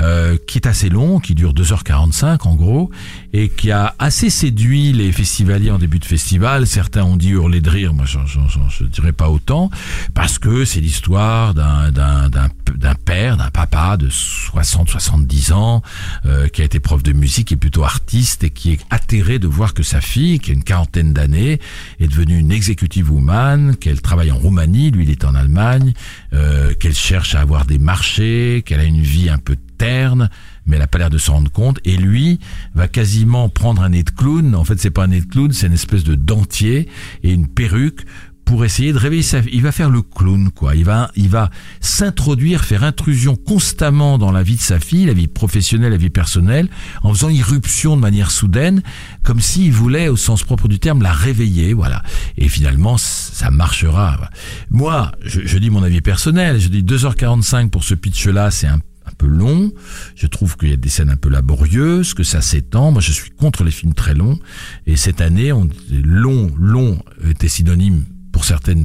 euh, qui est assez long, qui dure 2h45 en gros, et qui a assez séduit les festivaliers en début de festival. Certains ont dit hurler de rire, moi je ne dirais pas autant, parce que c'est l'histoire d'un d'un- d'un d'un père, d'un papa de 60-70 ans, euh, qui a été prof de musique, qui est plutôt artiste et qui est atterré de voir que sa fille, qui a une quarantaine d'années, est devenue une executive woman, qu'elle travaille en Roumanie, lui il est en Allemagne, euh, qu'elle cherche à avoir des marchés, qu'elle a une vie un peu terne, mais elle n'a pas l'air de s'en rendre compte. Et lui va quasiment prendre un nez de clown. En fait, c'est pas un nez de clown, c'est une espèce de dentier et une perruque pour essayer de réveiller sa il va faire le clown quoi il va il va s'introduire faire intrusion constamment dans la vie de sa fille la vie professionnelle la vie personnelle en faisant irruption de manière soudaine comme s'il voulait au sens propre du terme la réveiller voilà et finalement ça marchera moi je, je dis mon avis personnel je dis 2h45 pour ce pitch là c'est un peu long. Je trouve qu'il y a des scènes un peu laborieuses, que ça s'étend. Moi, je suis contre les films très longs. Et cette année, on, long, long était synonyme pour certaines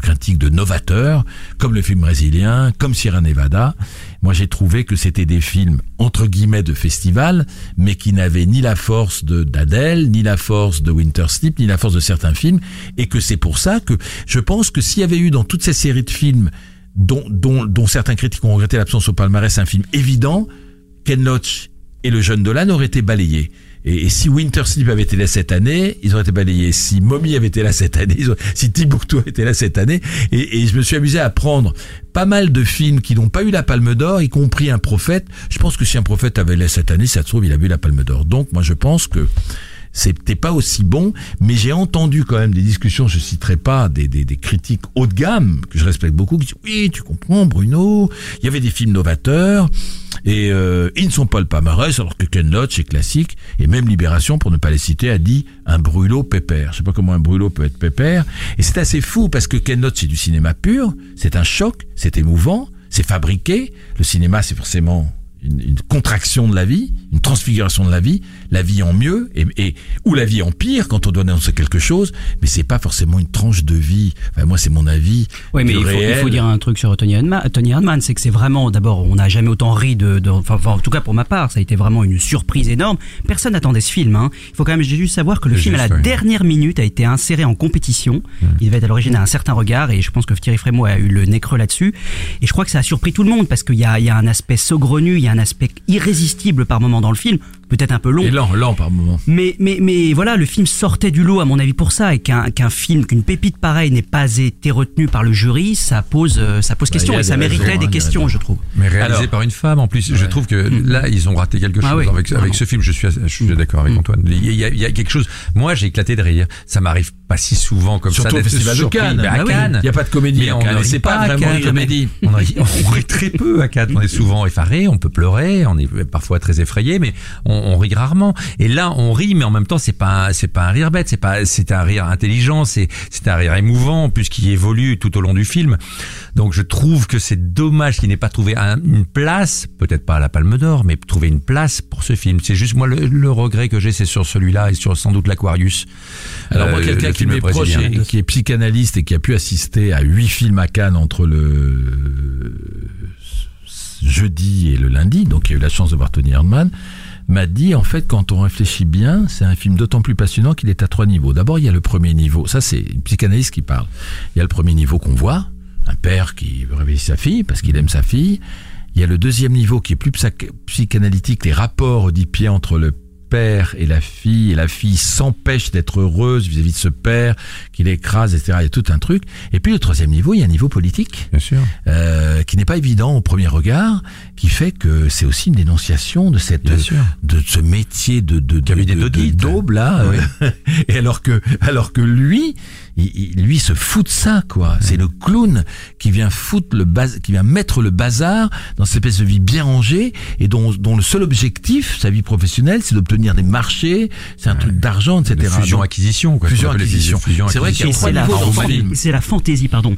critiques de novateurs, comme le film brésilien, comme Sierra Nevada. Moi, j'ai trouvé que c'était des films entre guillemets de festival, mais qui n'avaient ni la force de d'Adèle, ni la force de Winter Sleep, ni la force de certains films, et que c'est pour ça que je pense que s'il y avait eu dans toutes ces séries de films dont, dont certains critiques ont regretté l'absence au palmarès, un film évident, Ken Loach et Le Jeune Dolan auraient été balayés. Et, si Winter Sleep avait été là cette année, ils auraient été balayés. Si Mommy avait été là cette année, si Timbuktu avait été là cette année, et, je me suis amusé à prendre pas mal de films qui n'ont pas eu la Palme d'Or, y compris Un Prophète. Je pense que si Un Prophète avait là cette année, ça se trouve, il a eu la Palme d'Or. Donc, moi, je pense que c'était pas aussi bon, mais j'ai entendu quand même des discussions, je citerai pas, des, des, des, critiques haut de gamme, que je respecte beaucoup, qui disent oui, tu comprends, Bruno, il y avait des films novateurs, et euh, ils ne sont pas le palmarès, alors que Ken Loach est classique, et même Libération, pour ne pas les citer, a dit un brûlot pépère. Je sais pas comment un brûlot peut être pépère, et c'est assez fou, parce que Ken Loach, c'est du cinéma pur, c'est un choc, c'est émouvant, c'est fabriqué, le cinéma, c'est forcément une, une, contraction de la vie, une transfiguration de la vie, la vie en mieux et, et ou la vie en pire quand on doit annoncer quelque chose, mais c'est pas forcément une tranche de vie. Enfin, moi, c'est mon avis. Oui, mais il faut, il faut, dire un truc sur Tony Hanman. Tony c'est que c'est vraiment, d'abord, on n'a jamais autant ri de, de enfin, en tout cas pour ma part, ça a été vraiment une surprise énorme. Personne n'attendait ce film. Hein. Il faut quand même juste savoir que le film à la oui. dernière minute a été inséré en compétition. Mmh. Il devait être à l'origine à un certain regard et je pense que Thierry Frémaux a eu le nez creux là-dessus. Et je crois que ça a surpris tout le monde parce qu'il y a, il y a un aspect saugrenu, il y a un aspect irrésistible par moment dans le film peut-être un peu long. Et lent, lent par moment. Mais, mais, mais voilà, le film sortait du lot, à mon avis, pour ça, et qu'un qu'un film, qu'une pépite pareille n'ait pas été retenue par le jury, ça pose, euh, ça pose bah, question, et ça mériterait des questions, je trouve. Mais réalisé Alors, par une femme, en plus, ouais. je trouve que Mm. là, ils ont raté quelque chose Ah oui. avec, avec ce film. Je suis, je suis d'accord avec Antoine. Il y, a, il y, a, quelque chose. Moi, j'ai éclaté de rire. Ça m'arrive pas si souvent comme Surtout ça. au Festival de Cannes. Mais à bah Cannes. Il n'y a pas de comédie mais on Cannes. C'est pas, pas vraiment une comédie. On rit, on rit très peu à Cannes. On est souvent effaré, on peut pleurer, on est parfois très effrayé, mais on, on rit rarement. Et là, on rit, mais en même temps, c'est pas, c'est pas un rire bête, c'est pas, c'est un rire intelligent, c'est, c'est un rire émouvant, puisqu'il évolue tout au long du film. Donc, je trouve que c'est dommage qu'il n'ait pas trouvé un, une place, peut-être pas à la Palme d'Or, mais trouver une place pour ce film. C'est juste moi le, le regret que j'ai, c'est sur celui-là et sur sans doute l'Aquarius. Alors moi, quelqu'un qui m'est proche, et, qui est psychanalyste et qui a pu assister à huit films à Cannes entre le jeudi et le lundi, donc il a eu la chance de voir Tony Erdmann, m'a dit en fait quand on réfléchit bien, c'est un film d'autant plus passionnant qu'il est à trois niveaux. D'abord, il y a le premier niveau, ça c'est une psychanalyste qui parle. Il y a le premier niveau qu'on voit, un père qui veut réveiller sa fille parce qu'il aime sa fille. Il y a le deuxième niveau qui est plus psychanalytique, les rapports odipiens entre le père et la fille, et la fille s'empêche d'être heureuse vis-à-vis de ce père qui l'écrase, etc. Il y a tout un truc. Et puis le troisième niveau, il y a un niveau politique, Bien sûr. Euh, qui n'est pas évident au premier regard, qui fait que c'est aussi une dénonciation de cette, de, de, ce métier de de de d'aube là. Oui. Et alors que alors que lui, il, il, lui se fout de ça quoi. C'est le clown qui vient foutre le qui vient mettre le bazar dans cette espèce de vie bien rangée et dont, dont le seul objectif, sa vie professionnelle, c'est d'obtenir des marchés, c'est un ouais. truc d'argent, etc. Fusion acquisition quoi. Fusion acquisition. C'est vrai qu'il y a c'est la, c'est la fantaisie pardon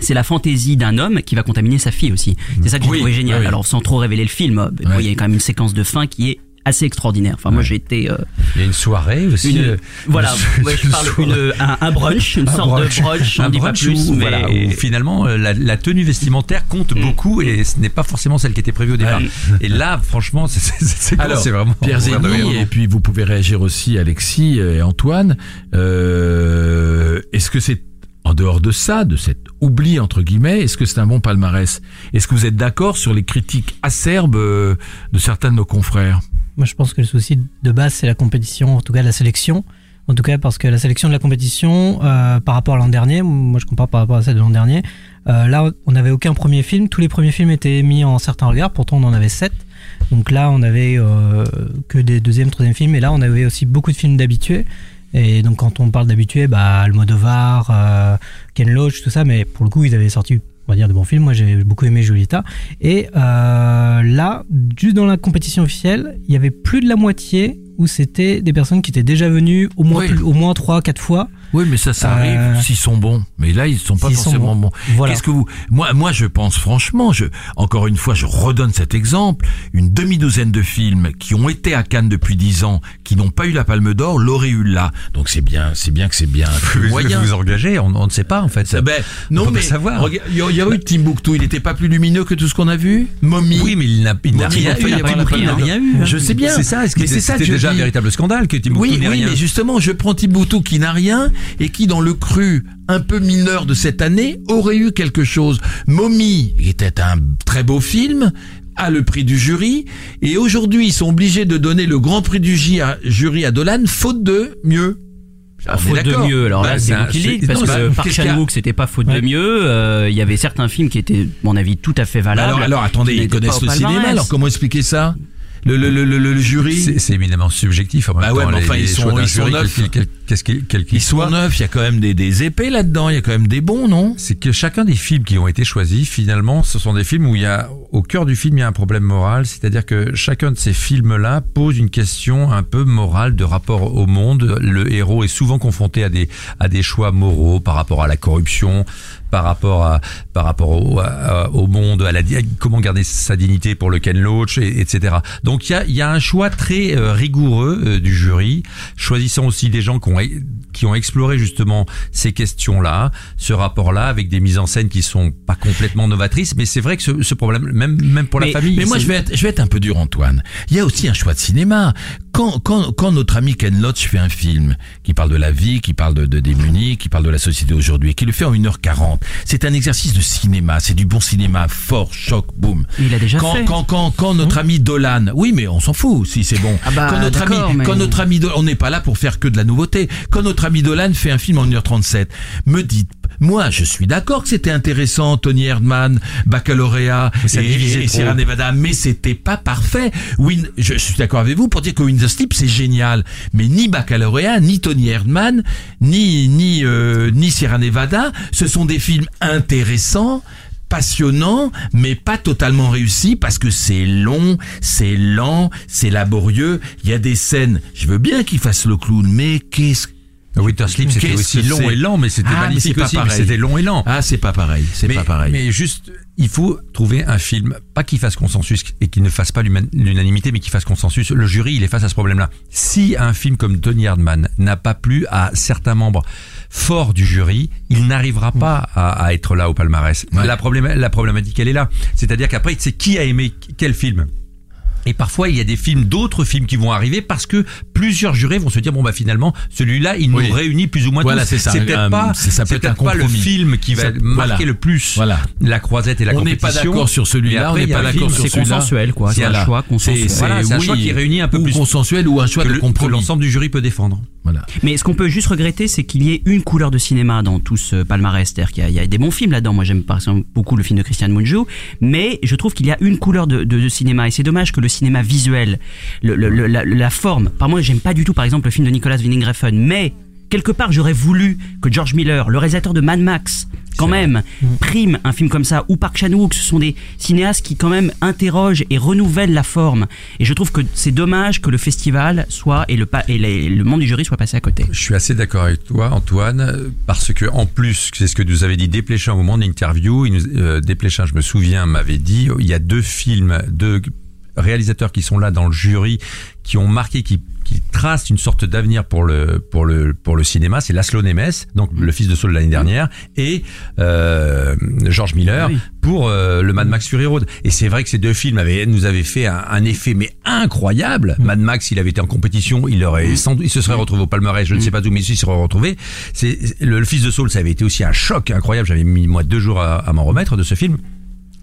c'est la fantaisie d'un homme qui va contaminer sa fille aussi. C'est ça que j'ai oui, trouvé génial. Oui. Alors sans trop révéler le film, il y a quand même une séquence de fin qui est assez extraordinaire. Enfin, ouais. moi, j'ai été. Euh, il y a une soirée aussi. Une, voilà, ouais, je parle une, un, un, brunch, une un sorte brunch. de brunch, on un dit brunch pas plus. Où, mais... voilà, où finalement, euh, la, la, tenue vestimentaire compte mmh. beaucoup et ce n'est pas forcément celle qui était prévue au départ. Et là, franchement, c'est vraiment. Pierre Zény, et puis vous pouvez réagir aussi, Alexis et Antoine. Euh, Est-ce que c'est en dehors de ça, de cet oubli entre guillemets, est-ce que c'est un bon palmarès? Est-ce que vous êtes d'accord sur les critiques acerbes euh, de certains de nos confrères? Moi, je pense que le souci de base, c'est la compétition, en tout cas la sélection. En tout cas, parce que la sélection de la compétition, euh, par rapport à l'an dernier, moi je compare par rapport à celle de l'an dernier, euh, là on n'avait aucun premier film, tous les premiers films étaient mis en certains regards, pourtant on en avait sept. Donc là on avait euh, que des deuxième, troisième films, et là on avait aussi beaucoup de films d'habitués. Et donc quand on parle d'habitués, bah Almodovar, Ken Loach, tout ça, mais pour le coup ils avaient sorti on va dire de bons films. Moi j'ai beaucoup aimé Julieta. Et euh, là, juste dans la compétition officielle, il y avait plus de la moitié où c'était des personnes qui étaient déjà venues au moins Oui. plus- au moins trois quatre fois. Oui, mais ça, ça arrive Euh, s'ils sont bons. Mais là, ils sont pas forcément bons. bons. Voilà. Qu'est-ce que vous Moi, moi, je pense franchement. Je encore une fois, je redonne cet exemple. Une demi-douzaine de films qui ont été à Cannes depuis dix ans, qui n'ont pas eu la Palme d'Or, l'auraient eu là. Donc c'est bien, c'est bien que c'est bien Vous moyen. vous engagez, on, on ne sait pas en fait. Ça, ben, non, On peut mais savoir. regarde, il y, a- il y a eu Timbuktu. Il n'était pas plus lumineux que tout ce qu'on a vu. Mommy. Oui, mais il n'a rien eu. Je sais bien. C'est ça. Est-ce que Mais c'est ça que c'était je déjà un véritable scandale que Timbuktu Oui, n'ait oui, rien mais justement, je prends Timbuktu qui n'a rien et qui, dans le cru un peu mineur de cette année, aurait eu quelque chose. Mommy, était un très beau film, a le prix du jury et aujourd'hui, ils sont obligés de donner le grand prix du jury à Dolan, faute de mieux. Est faute de mieux. Alors Bah, là, c'est c'est dites, parce non, que bah, Park a Chan-wook, c'était pas faute de mieux. Euh, Il y avait certains films qui étaient, à mon avis, tout à fait Bah valables. alors, alors, attendez, ils connaissent le cinéma, alors comment expliquer ça? Le, le, le, le, le jury C'est éminemment subjectif en même Bah ouais, temps. mais enfin, les ils sont- ils sont neufs. quel- quel- quel Ils sont neufs, il y a quand même des, des épées là-dedans, il y a quand même des bons, non? C'est que chacun des films qui ont été choisis, finalement, ce sont des films où il y a, au cœur du film, il y a un problème moral. C'est-à-dire que chacun de ces films-là pose une question un peu morale de rapport au monde. Le héros est souvent confronté à des, à des choix moraux par rapport à la corruption, par rapport à, par rapport au, à- au monde, à la, comment garder sa dignité pour le Ken Loach, et- etc. Donc il y a, il y a un choix très euh, rigoureux euh, du jury, choisissant aussi des gens qui ont, qui ont exploré justement ces questions-là, ce rapport-là, avec des mises en scène qui sont pas complètement novatrices. Mais c'est vrai que ce, ce problème, même, même pour la famille. Mais moi, je vais, être, je vais être un peu dur, Antoine. Il y a aussi un choix de cinéma. Quand, quand, quand notre ami Ken Loach fait un film qui parle de la vie, qui parle de, de démunis, qui parle de la société aujourd'hui, qui le fait en 1h40, c'est un exercice de cinéma. C'est du bon cinéma, fort, choc, boum. Il a déjà quand, fait. Quand, quand, quand notre ami Dolan, oui, mais on s'en fout si c'est bon. Ah bah, quand notre ami, mais- quand notre ami Dolan, on n'est pas là pour faire que de la nouveauté. Quand notre ami Dolan fait un film en 1h37, me dites, moi, je suis d'accord que c'était intéressant, Tony Erdmann, baccalauréat et, et. Sierra Nevada, mais c'était pas parfait. Win, je, je suis d'accord avec vous pour dire que Win the Sleep c'est génial, mais ni baccalauréat, ni Tony Erdmann, ni ni euh, ni Sierra Nevada, ce sont des films intéressants passionnants, mais pas totalement réussis parce que c'est long, c'est lent, c'est laborieux. Il y a des scènes, je veux bien qu'ils fassent le clown, mais qu'est-ce Winter Sleep, c'était aussi long et lent, mais c'était Ah, magnifique aussi. C'était long et lent. Ah, c'est pas pareil, c'est mais, pas pareil. Mais juste, il faut trouver un film, pas qui fasse consensus et qui ne fasse pas l'unanimité, mais qui fasse consensus. Le jury, il est face à ce problème-là. Si un film comme Tony Hardman n'a pas plu à certains membres forts du jury, il n'arrivera pas à, à être là au palmarès. Ouais. La, problém- la problématique, elle est là. C'est-à-dire qu'après, c'est qui a aimé quel film et parfois, il y a des films, d'autres films qui vont arriver parce que plusieurs jurés vont se dire bon bah finalement celui-là il Oui. nous réunit plus ou moins Voilà, tous. c'est C'est peut-être pas, c'est- ça peut c'est être pas le film qui va Ça- marquer voilà. le plus Voilà. la croisette et la on n'est compétition. pas d'accord sur celui-là, on n'est pas d'accord sur c'est celui-là. consensuel, quoi. C'est un choix consensuel. C'est- Voilà, c'est un choix qui réunit un peu ou plus consensuel ou un choix que l'ensemble du jury peut défendre. Voilà. Mais ce qu'on peut juste regretter, c'est qu'il y ait une couleur de cinéma dans tout ce palmarès. C'est-à-dire qu'il y a- il y, a des bons films là-dedans. Moi, j'aime par exemple beaucoup le film de Christian Mungiu, mais je trouve qu'il y a une couleur de, de- de cinéma. Et c'est dommage que le cinéma visuel, le- le- le- la, la forme. Par moi, j'aime pas du tout, par exemple, le film de Nicolas Winding Refn, mais quelque part, j'aurais voulu que George Miller, le réalisateur de Mad Max, quand même, prime un film comme ça, ou Park Chan-wook, ce sont des cinéastes qui quand même interrogent et renouvellent la forme. Et je trouve que c'est dommage que le festival soit et le, et les- le monde du jury soit passé à côté. Je suis assez d'accord avec toi, Antoine, parce que en plus, c'est ce que nous avait dit Desplechin au moment de l'interview. Euh, Desplechin, je me souviens, m'avait dit, il y a deux films, deux réalisateurs qui sont là dans le jury, qui ont marqué, qui, qui tracent une sorte d'avenir pour le pour le pour le cinéma. C'est Laszlo Nemes, donc le fils de Saul de l'année dernière, et euh, George Miller Oui. pour euh, le Mad Max Fury Road. Et c'est vrai que ces deux films avaient, nous avaient fait un, un effet mais incroyable. Mad Max, il avait été en compétition, il aurait sans doute- il se serait retrouvé au palmarès, je ne sais pas d'où, mais il se serait retrouvé. C'est le, le fils de Saul, ça avait été aussi un choc incroyable. J'avais mis moi deux jours à, à m'en remettre de ce film.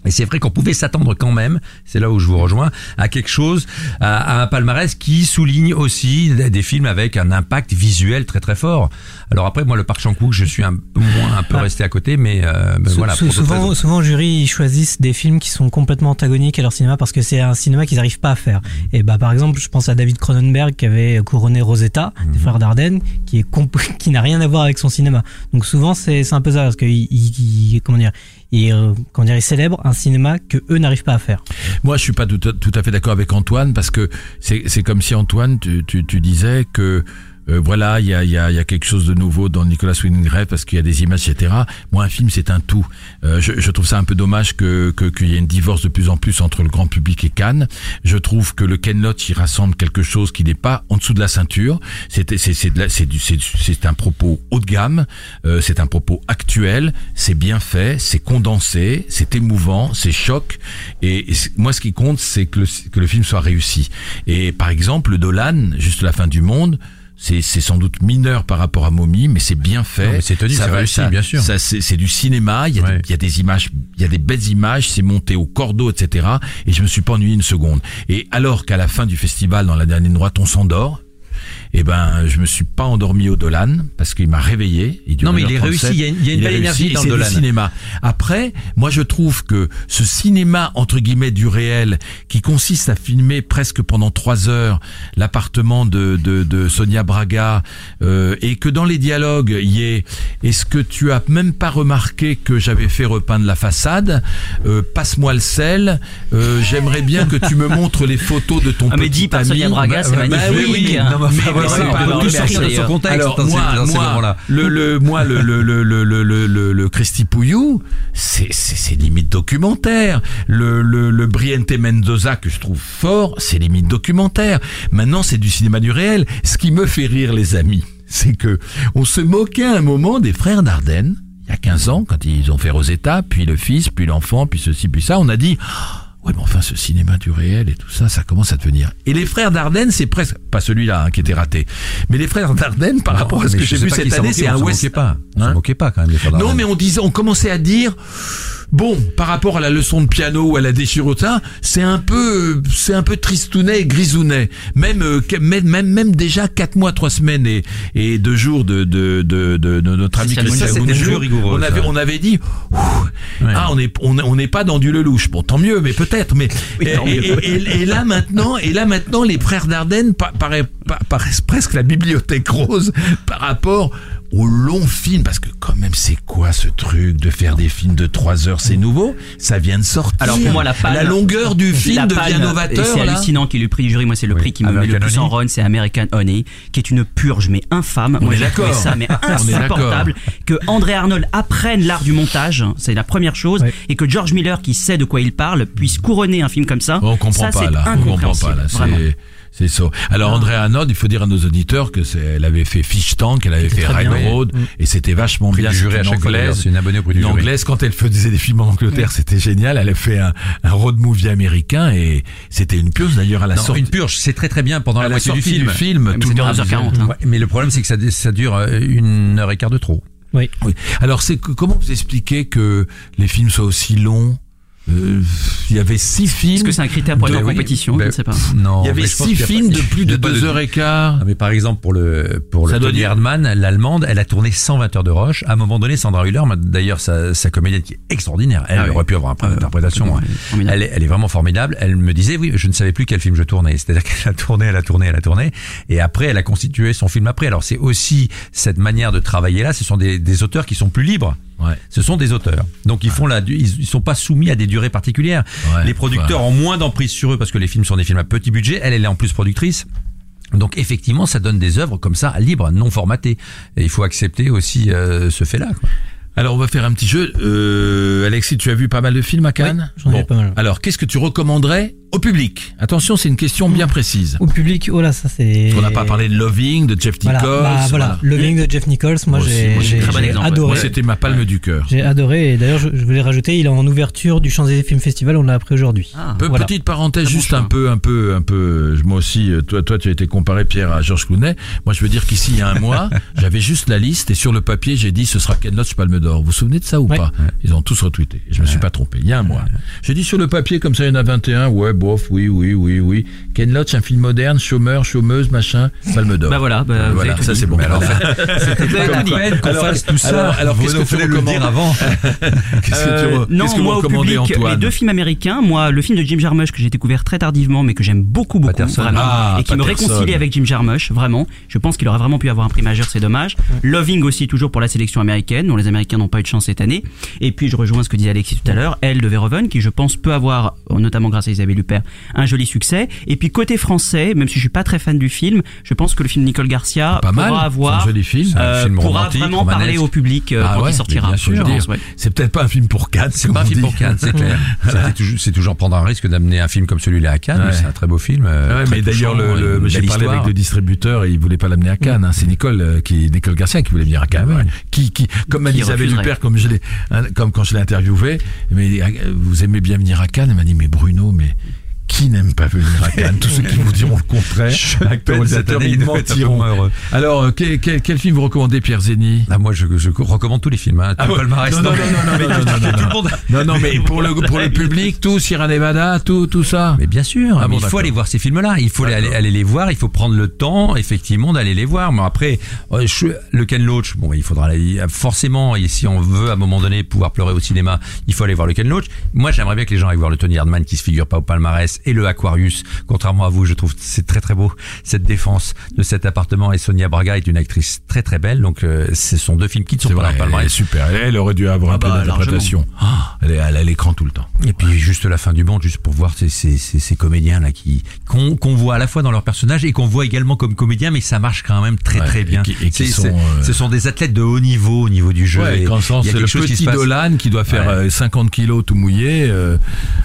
Et c'est vrai qu'on pouvait s'attendre quand même, c'est là où je vous rejoins, à quelque chose, à, à un palmarès qui souligne aussi des, films avec un impact visuel très très fort. Alors après, moi, le Park Chan-wook, je suis un peu moins, un peu Ah. resté à côté, mais, euh, voilà. pour souvent, souvent, jury, ils choisissent des films qui sont complètement antagoniques à leur cinéma parce que c'est un cinéma qu'ils n'arrivent pas à faire. Et bah, par exemple, je pense à David Cronenberg qui avait couronné Rosetta, Mhm. des frères Dardenne, qui est comp- qui n'a rien à voir avec son cinéma. Donc souvent, c'est c'est un peu ça parce que il- il- comment dire, il, euh, comment dire, il célèbre un cinéma que eux n'arrivent pas à faire. Moi, je suis pas tout à, tout à fait d'accord avec Antoine parce que c'est comme si Antoine, tu, tu, tu disais que euh, voilà, il y a, y, a, y a quelque chose de nouveau dans Nicolas Winding Refn parce qu'il y a des images, etc. Moi, un film, c'est un tout. Euh, je, je trouve ça un peu dommage que qu'il y ait une divorce de plus en plus entre le grand public et Cannes. Je trouve que le Ken Loach, il rassemble quelque chose qui n'est pas en dessous de la ceinture. C'est c'est un propos haut de gamme. euh, c'est un propos actuel. C'est bien fait. C'est condensé. C'est émouvant. C'est choc. Et, et moi, ce qui compte, c'est que le, que le film soit réussi. Et par exemple, le Dolan, juste la fin du monde. C'est sans doute mineur par rapport à Mommy, mais c'est bien fait. C'est tenu, Ça c'est va- réussi, ça- bien sûr. ça, c'est c'est du cinéma. Il y, a Ouais. des, il y a des images, il y a des belles images. C'est monté au cordeau, etc. Et je me suis pas ennuyé une seconde. Et alors qu'à la fin du festival, dans la dernière ligne droite, on s'endort. Eh ben, je me suis pas endormi au Dolan parce qu'il m'a réveillé. Il Non, mais il est 1h37. réussi, il y a une- il y a une est belle énergie dans c'est le Dolan. cinéma. Après, moi, je trouve que ce cinéma entre guillemets du réel, qui consiste à filmer presque pendant trois heures l'appartement de, de, de Sonia Braga, euh, et que dans les dialogues, il y ait est-ce que tu as même pas remarqué que j'avais fait repeindre la façade? Euh, Passe-moi le sel. Euh, J'aimerais bien que tu me montres les photos de ton Ah, mais petit dit par ami. Sonia Braga, c'est Bah magnifique. oui, hein. non, mais enfin, mais ce contexte. Moi, le moi le le le le Christy Pouillou, c'est c'est limite documentaire. Le le le Briente Mendoza que je trouve fort, c'est limite documentaire. Maintenant, c'est du cinéma du réel. Ce qui me fait rire, les amis, c'est que on se moquait à un moment des frères Dardenne il y a 15 ans quand ils ont fait Rosetta, puis le fils, puis l'enfant, puis ceci, puis ça. On a dit Ouais, mais enfin, ce cinéma du réel et tout ça, ça commence à devenir. Et les frères Dardenne, c'est presque, pas celui-là hein, qui était raté, mais les frères Dardenne, par rapport à ce que j'ai vu cette année, c'est un West. pas. On Hein moquait pas quand même des frères non, mais on disait, on commençait à dire, bon, par rapport à la leçon de piano ou à la déchirure, ça, c'est un peu, c'est un peu tristounet et grisounet. Même, euh, même, même, même déjà quatre mois, trois semaines et, et deux jours de, de, de, de, de notre ami. Ça, rigoureux, on avait, ça. on avait dit, Ouais. ah, on est, on on n'est pas dans du Lelouch. Bon, tant mieux, mais peut-être, mais, et, et- et- et là maintenant, et là maintenant, les frères Dardenne pa- paraît- pa- paraissent presque la bibliothèque rose par rapport au long film, parce que quand même, c'est quoi ce truc de faire des films de 3 heures, c'est nouveau, ça vient de sortir. Alors pour moi la la longueur du film la devient novateur. C'est hallucinant qu'il ait eu le prix du jury. Moi c'est le Oui. prix qui me met le American plus en Honey. run, c'est American Honey, qui est une purge mais infâme. On Moi est j'ai trouvé ça mais est insupportable. Que André Arnold apprenne l'art du montage, c'est la première chose, et que George Miller qui sait de quoi il parle puisse couronner un film comme ça. On comprend ça, pas c'est là, on comprend pas là. C'est ça. Alors André Arnold, il faut dire à nos auditeurs que c'est, elle avait fait Fish Tank, elle avait fait. Railroad, et c'était vachement Prix bien. du jury à chaque anglaise. une abonnée au prix du Une anglaise, quand elle faisait des films en Angleterre, c'était génial. Elle a fait un, un road movie américain et c'était une pieuse d'ailleurs à la Non, sortie. une purge, c'est très très bien pendant à la la moitié du film. du film, Mais tout le monde à 2h40, disait- hein. Ouais, mais le problème, c'est que ça, ça dure euh, une heure et quart de trop. Oui. Oui. Alors c'est comment vous expliquez que les films soient aussi longs Euh, Il y avait six films. Est-ce que c'est un critère pour être Ben en oui, compétition Je ben, ne sais pas. Non. Il y avait six y films pas- de plus de deux heures et quart. Ah, mais par exemple, pour le, pour Ça le Tony Erdmann, l'allemande, elle a tourné 120 heures de roche. À un moment donné, Sandra Hüller, d'ailleurs, sa, sa comédienne qui est extraordinaire, elle Ah oui. aurait pu avoir un point Euh, d'interprétation. hein. formidable. Elle est, elle est vraiment formidable. Elle me disait, oui, je ne savais plus quel film je tournais. C'est-à-dire qu'elle a tourné, elle a tourné, elle a tourné. Et après, elle a constitué son film après. Alors, c'est aussi cette manière de travailler là. Ce sont des, des auteurs qui sont plus libres. Ouais. Ce sont des auteurs. Donc, ils font la, ils, ils sont pas soumis à des durées particulières. Ouais, les producteurs ont moins d'emprise sur eux parce que les films sont des films à petit budget. Elle, elle est en plus productrice. Donc effectivement, ça donne des œuvres comme ça, libres, non formatées. Et il faut accepter aussi euh, ce fait-là. Alors on va faire un petit jeu. Euh, Alexis, tu as vu pas mal de films à Cannes Oui, j'en ai vu pas mal. Alors qu'est-ce que tu recommanderais Au public, attention, c'est une question bien précise. Au public, oh là, ça c'est. On n'a pas parlé de Loving, de Jeff Voilà, Nichols. bah, voilà. Loving de Jeff Nichols, moi, Moi j'ai bon adoré. Moi, c'était ma palme du cœur. J'ai adoré et d'ailleurs je, je voulais rajouter, il est en ouverture du Champs-Élysées Film Festival, on l'a appris aujourd'hui. Ah. Voilà. Petite parenthèse, bon juste choix. un peu, un peu, un peu. Moi aussi, euh, toi, toi, tu as été comparé Pierre à Georges Clooney. Moi, je veux dire qu'ici, il y a un mois, j'avais juste la liste et sur le papier, j'ai dit ce sera Ken Loach Palme d'Or. Vous vous souvenez de ça ou pas Ils ont tous retweeté. Et je me suis pas trompé. Il y a un mois. J'ai dit sur le papier comme ça, il y en a 21. Ouais, bof, oui, oui, oui, oui. Ken Loach, un film moderne, chômeur, chômeuse, machin, Palme d'Or. Bah voilà, bah, voilà, ça c'est bon. Alors, qu'on fasse tout ça. alors, qu'est-ce que tu le recommandes dire avant qu'est-ce que tu Euh, non, moi au public, les deux films américains, moi le film de Jim Jarmusch que j'ai découvert très tardivement mais que j'aime beaucoup beaucoup vraiment Ah, et qui me réconcilie avec Jim Jarmusch vraiment. Je pense qu'il aurait vraiment pu avoir un prix majeur, c'est dommage. Loving aussi toujours pour la sélection américaine, dont les Américains n'ont pas eu de chance cette année. Et puis je rejoins ce que disait Alexis tout à l'heure, Elle de Verhoeven qui je pense peut avoir notamment grâce à Isabelle Huppert un joli succès. Et puis côté français, même si je suis pas très fan du film, je pense que le film de Nicole Garcia Pas mal. pourra avoir C'est un joli film. C'est un euh, film pourra vraiment romanesque. parler au public euh, Ah quand ouais, il sortira. ouais. C'est peut-être pas un film pour Cannes. C'est pas un film pour Cannes, c'est clair. C'est toujours prendre un risque d'amener un film comme celui-là à Cannes. Ouais. C'est un très beau film. euh, Ouais, très mais d'ailleurs, le, le- j'ai parlé avec le distributeur et il voulait pas l'amener à Cannes. hein. C'est Nicole euh, qui, Nicole Garcia qui voulait venir à Cannes. Ah ouais. Qui, qui, comme m'a Isabelle refuserait. Huppert, comme je l'ai, hein, comme quand je l'ai interviewé, mais vous aimez bien venir à Cannes. Elle m'a dit, mais Bruno, mais qui n'aime pas venir à Cannes Tous ceux qui vous diront le contraire, acteurs, réalisateurs, ils mentiront. Alors, euh, quel, quel, quel film vous recommandez, Pierre Zeni Ah, moi, je, je recommande tous les films. Hein. Ah palmarès, non, non, non, non, non, non, non, non, Tout le non. monde- Non, non, mais pour le, pour le public, tout, Sierra Nevada, tout, tout ça. Mais bien sûr, Ah bon, il faut aller voir ces films-là. Il faut aller, les voir. Il faut prendre le temps, effectivement, d'aller les voir. Mais après, euh, je- le Ken Loach, bon, il faudra aller, forcément, et si on veut à un moment donné pouvoir pleurer au cinéma, il faut aller voir le Ken Loach. Moi, j'aimerais bien que les gens aillent voir le Tony Hardman qui se figure pas au palmarès et le Aquarius. Contrairement à vous, je trouve c'est très très beau cette défense de cet appartement. Et Sonia Braga est une actrice très très belle. Donc, euh, ce sont deux films qui ne sont pas dans vrai, le elle est super. Elle, elle aurait dû avoir Ah un peu bah, d'interprétation. Ah, elle est à l'écran tout le temps. Et puis juste la fin du monde, juste pour voir ces, ces, ces, ces comédiens là qui qu'on qu'on voit à la fois dans leur personnage et qu'on voit également comme comédiens, mais ça marche quand même très Ouais, très et bien. qui- et qui sont, euh, Ce sont des athlètes de haut niveau au niveau du jeu. Ouais, et c'est le qui petit passe. Dolan qui doit faire Ouais. euh, 50 kilos tout mouillé euh,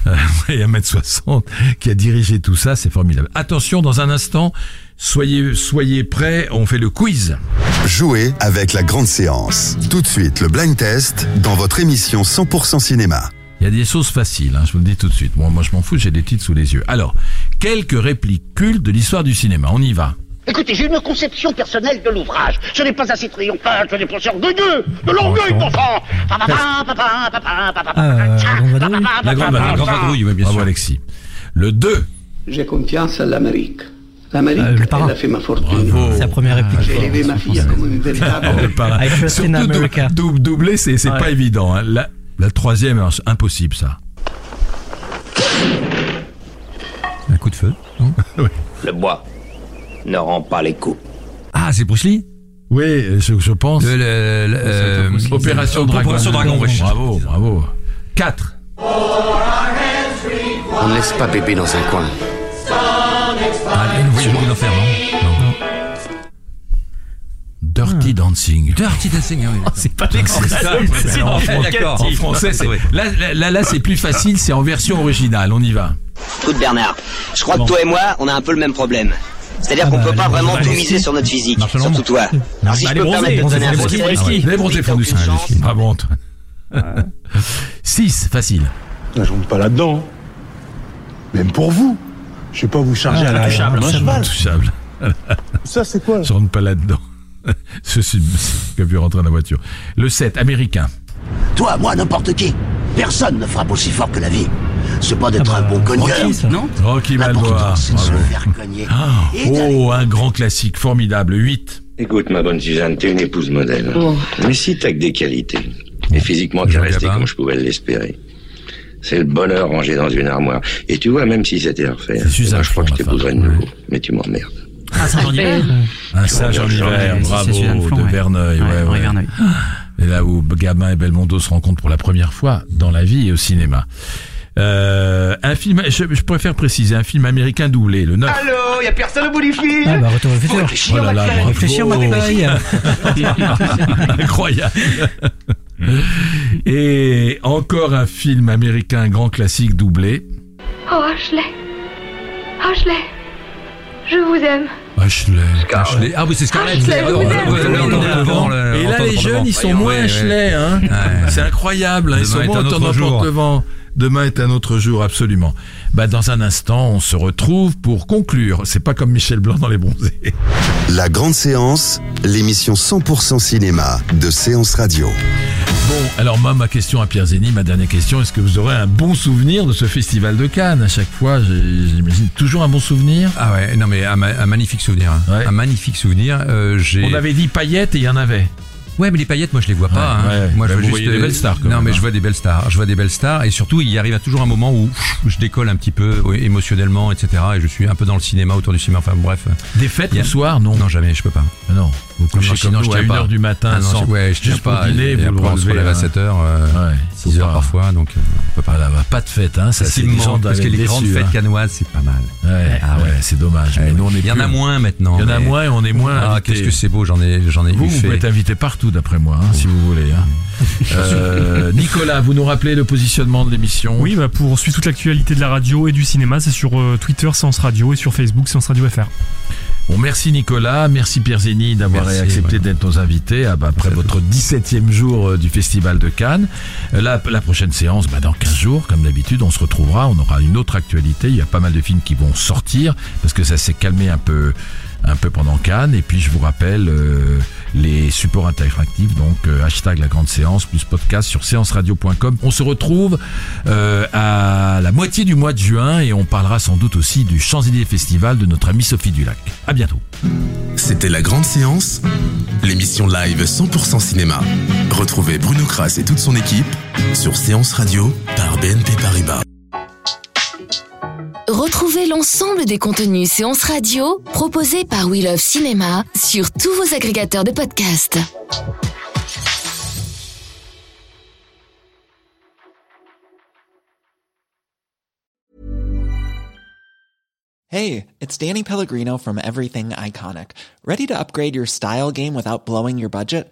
euh, et 1m60 qui a dirigé tout ça, c'est formidable. Attention, dans un instant, soyez, soyez prêts, on fait le quiz. Jouez avec la grande séance. Tout de suite, le blind test dans votre émission 100% cinéma. Il y a des choses faciles, hein, je vous le dis tout de suite. Moi, moi je m'en fous, j'ai des titres sous les yeux. Alors, quelques répliques cultes de l'histoire du cinéma, on y va. Écoutez, j'ai une conception personnelle de l'ouvrage. Ce n'est pas assez triomphal, ce n'est pas orgueilleux, de l'orgueil. Ah, euh, la grande vadrouille. La grande La grande vadrouille, oui, bien Bravo sûr. Alexis. Le 2. J'ai confiance à l'Amérique. L'Amérique, Euh, le parrain. elle a fait ma fortune. Bravo. C'est la première réplique. J'ai élevé ma fille comme une véritable. Le Surtout dou- dou- doubler, c'est c'est Ouais. pas évident. hein. La, la troisième, impossible ça. Un coup de feu. non? Le bois ne rend pas les coups. Ah, c'est Bruce Lee? Oui, je, je pense. Le- le- le- euh, Opération Dragon. Opération Dragon. oui. Bravo, bravo. 4. On ne laisse pas bébé dans un coin. Ah, le voyage de l'enfer, non Non. Dirty Dancing. Dirty Dancing. ah oui, d'accord. C'est pas ça, C'est en, en français, c'est- Oui. là, là, là, là, c'est plus facile, c'est en version originale. On y va. Écoute Bernard, je crois Bon. que toi et moi, on a un peu le même problème. C'est-à-dire Ah qu'on bah, peut pas vraiment tout miser sur notre physique, surtout toi. Alors si Bah, je peux me bronzés, permettre de te donner un conseil, Les bronzés oui, font du Antoine. 6, facile. Je rentre pas là-dedans. Même pour vous. Je vais pas vous charger à la intouchable. Intouchable. Ça, c'est quoi Je rentre pas là-dedans. Ceci qui a pu rentrer dans la voiture. Le 7, américain. Toi, moi, n'importe qui. Personne ne frappe aussi fort que la vie. C'est pas d'être Ah bah, un bon cogneur. Rocky, ça. Non Rocky Balboa. L'important, c'est de se Bravo. faire cogner. Ah, oh, un grand classique, formidable. 8. Écoute, ma bonne Suzanne, t'es une épouse modèle. Mais si t'as que des qualités, et physiquement t'es resté comme je pouvais l'espérer, c'est le bonheur rangé dans une armoire. Et tu vois, même si c'était à refaire, C'est Suzanne moi, je crois que je ma t'épouserais de nouveau. Mais tu m'emmerdes. Ah, c'est en hiver Un sage en hiver, bravo, de ouais. Verneuil. Ouais, Ouais, Henri ouais. Verneuil. Et là où Gabin et Belmondo se rencontrent pour la première fois dans la vie et au cinéma. Euh, un film, je, je préfère préciser, un film américain doublé, le 9. Allô, y a personne au bout du fil Ah bah, retour au futur. réfléchir, Oh. Réfléchir, McFly. Incroyable. et encore un film américain grand classique doublé. Oh, Ashley, Ashley, je vous aime. Ashley. Ashley. Ah oui, c'est Scarlett. Ashley, vous devant, Et là, les devant. jeunes, ils sont moins Ashley. Hein. C'est incroyable. hein. Ils sont moins autant d'emportement. Demain est un autre jour, absolument. Bah, dans un instant, on se retrouve pour conclure. C'est pas comme Michel Blanc dans Les Bronzés. La grande séance, l'émission 100% cinéma de Séance Radio. Bon, alors moi, ma question à Pierre Zény, ma dernière question, est-ce que vous aurez un bon souvenir de ce festival de Cannes? À chaque fois, j'imagine toujours un bon souvenir? Ah ouais, non mais un, ma- un magnifique souvenir. hein. Ouais. Un magnifique souvenir. Euh, j'ai. On avait dit paillettes et il y en avait. Ouais, mais les paillettes, moi je les vois pas. Ouais, hein. ouais. Moi, Bah, je vois vous juste des belles stars, Non, même, mais hein. je vois des belles stars. Je vois des belles stars, et surtout, il y arrive à toujours un moment où je décolle un petit peu émotionnellement, etc. Et je suis un peu dans le cinéma, autour du cinéma. Enfin bref. Des fêtes a- le soir, non Non, jamais. Je peux pas. Ah Non, vous couchez comme sinon, nous je à tiens 1h pas. du matin Ah non, sans, je- ouais, je juste pour pas. dîner, vous après, on se relève à hein. 7 heures, Ouais, 6 faut heures pas. parfois, donc euh, on peut pas. Voilà, bah, pas de fête, hein. Ça, c'est parce que les grandes fêtes hein. canoises, c'est pas mal. Ouais, ah ouais, c'est dommage. Mais nous, on est Il y en a moins maintenant. Il y en a moins et on est moins Ah, qu'est-ce que c'est beau, j'en ai, j'en ai Vous, eu vous fait. pouvez être invité partout, d'après moi, hein, si vous voulez. hein. Euh, Nicolas, vous nous rappelez le positionnement de l'émission? Oui, bah pour suivre toute l'actualité de la radio et du cinéma, c'est sur euh, Twitter Séance Radio et sur Facebook Séance Radio FR. Bon, merci Nicolas, merci Pierre d'avoir accepté d'être nos invités ah bah, après votre 17e jour euh, du Festival de Cannes. Euh, La, la prochaine séance, bah, dans 15 jours, comme d'habitude, on se retrouvera, on aura une autre actualité. Il y a pas mal de films qui vont sortir parce que ça s'est calmé un peu un peu pendant Cannes et puis je vous rappelle euh, les supports interactifs donc euh, hashtag la grande séance plus podcast sur séanceradio.com on se retrouve euh, à la moitié du mois de juin et on parlera sans doute aussi du Champs-Élysées Festival de notre amie Sophie Dulac à bientôt C'était La Grande Séance, l'émission live 100% cinéma. Retrouvez Bruno Kras et toute son équipe sur Séance Radio par BNP Paribas. Retrouvez l'ensemble des contenus séances radio proposés par We Love Cinéma sur tous vos agrégateurs de podcasts. Hey, it's Danny Pellegrino from Everything Iconic. Ready to upgrade your style game without blowing your budget?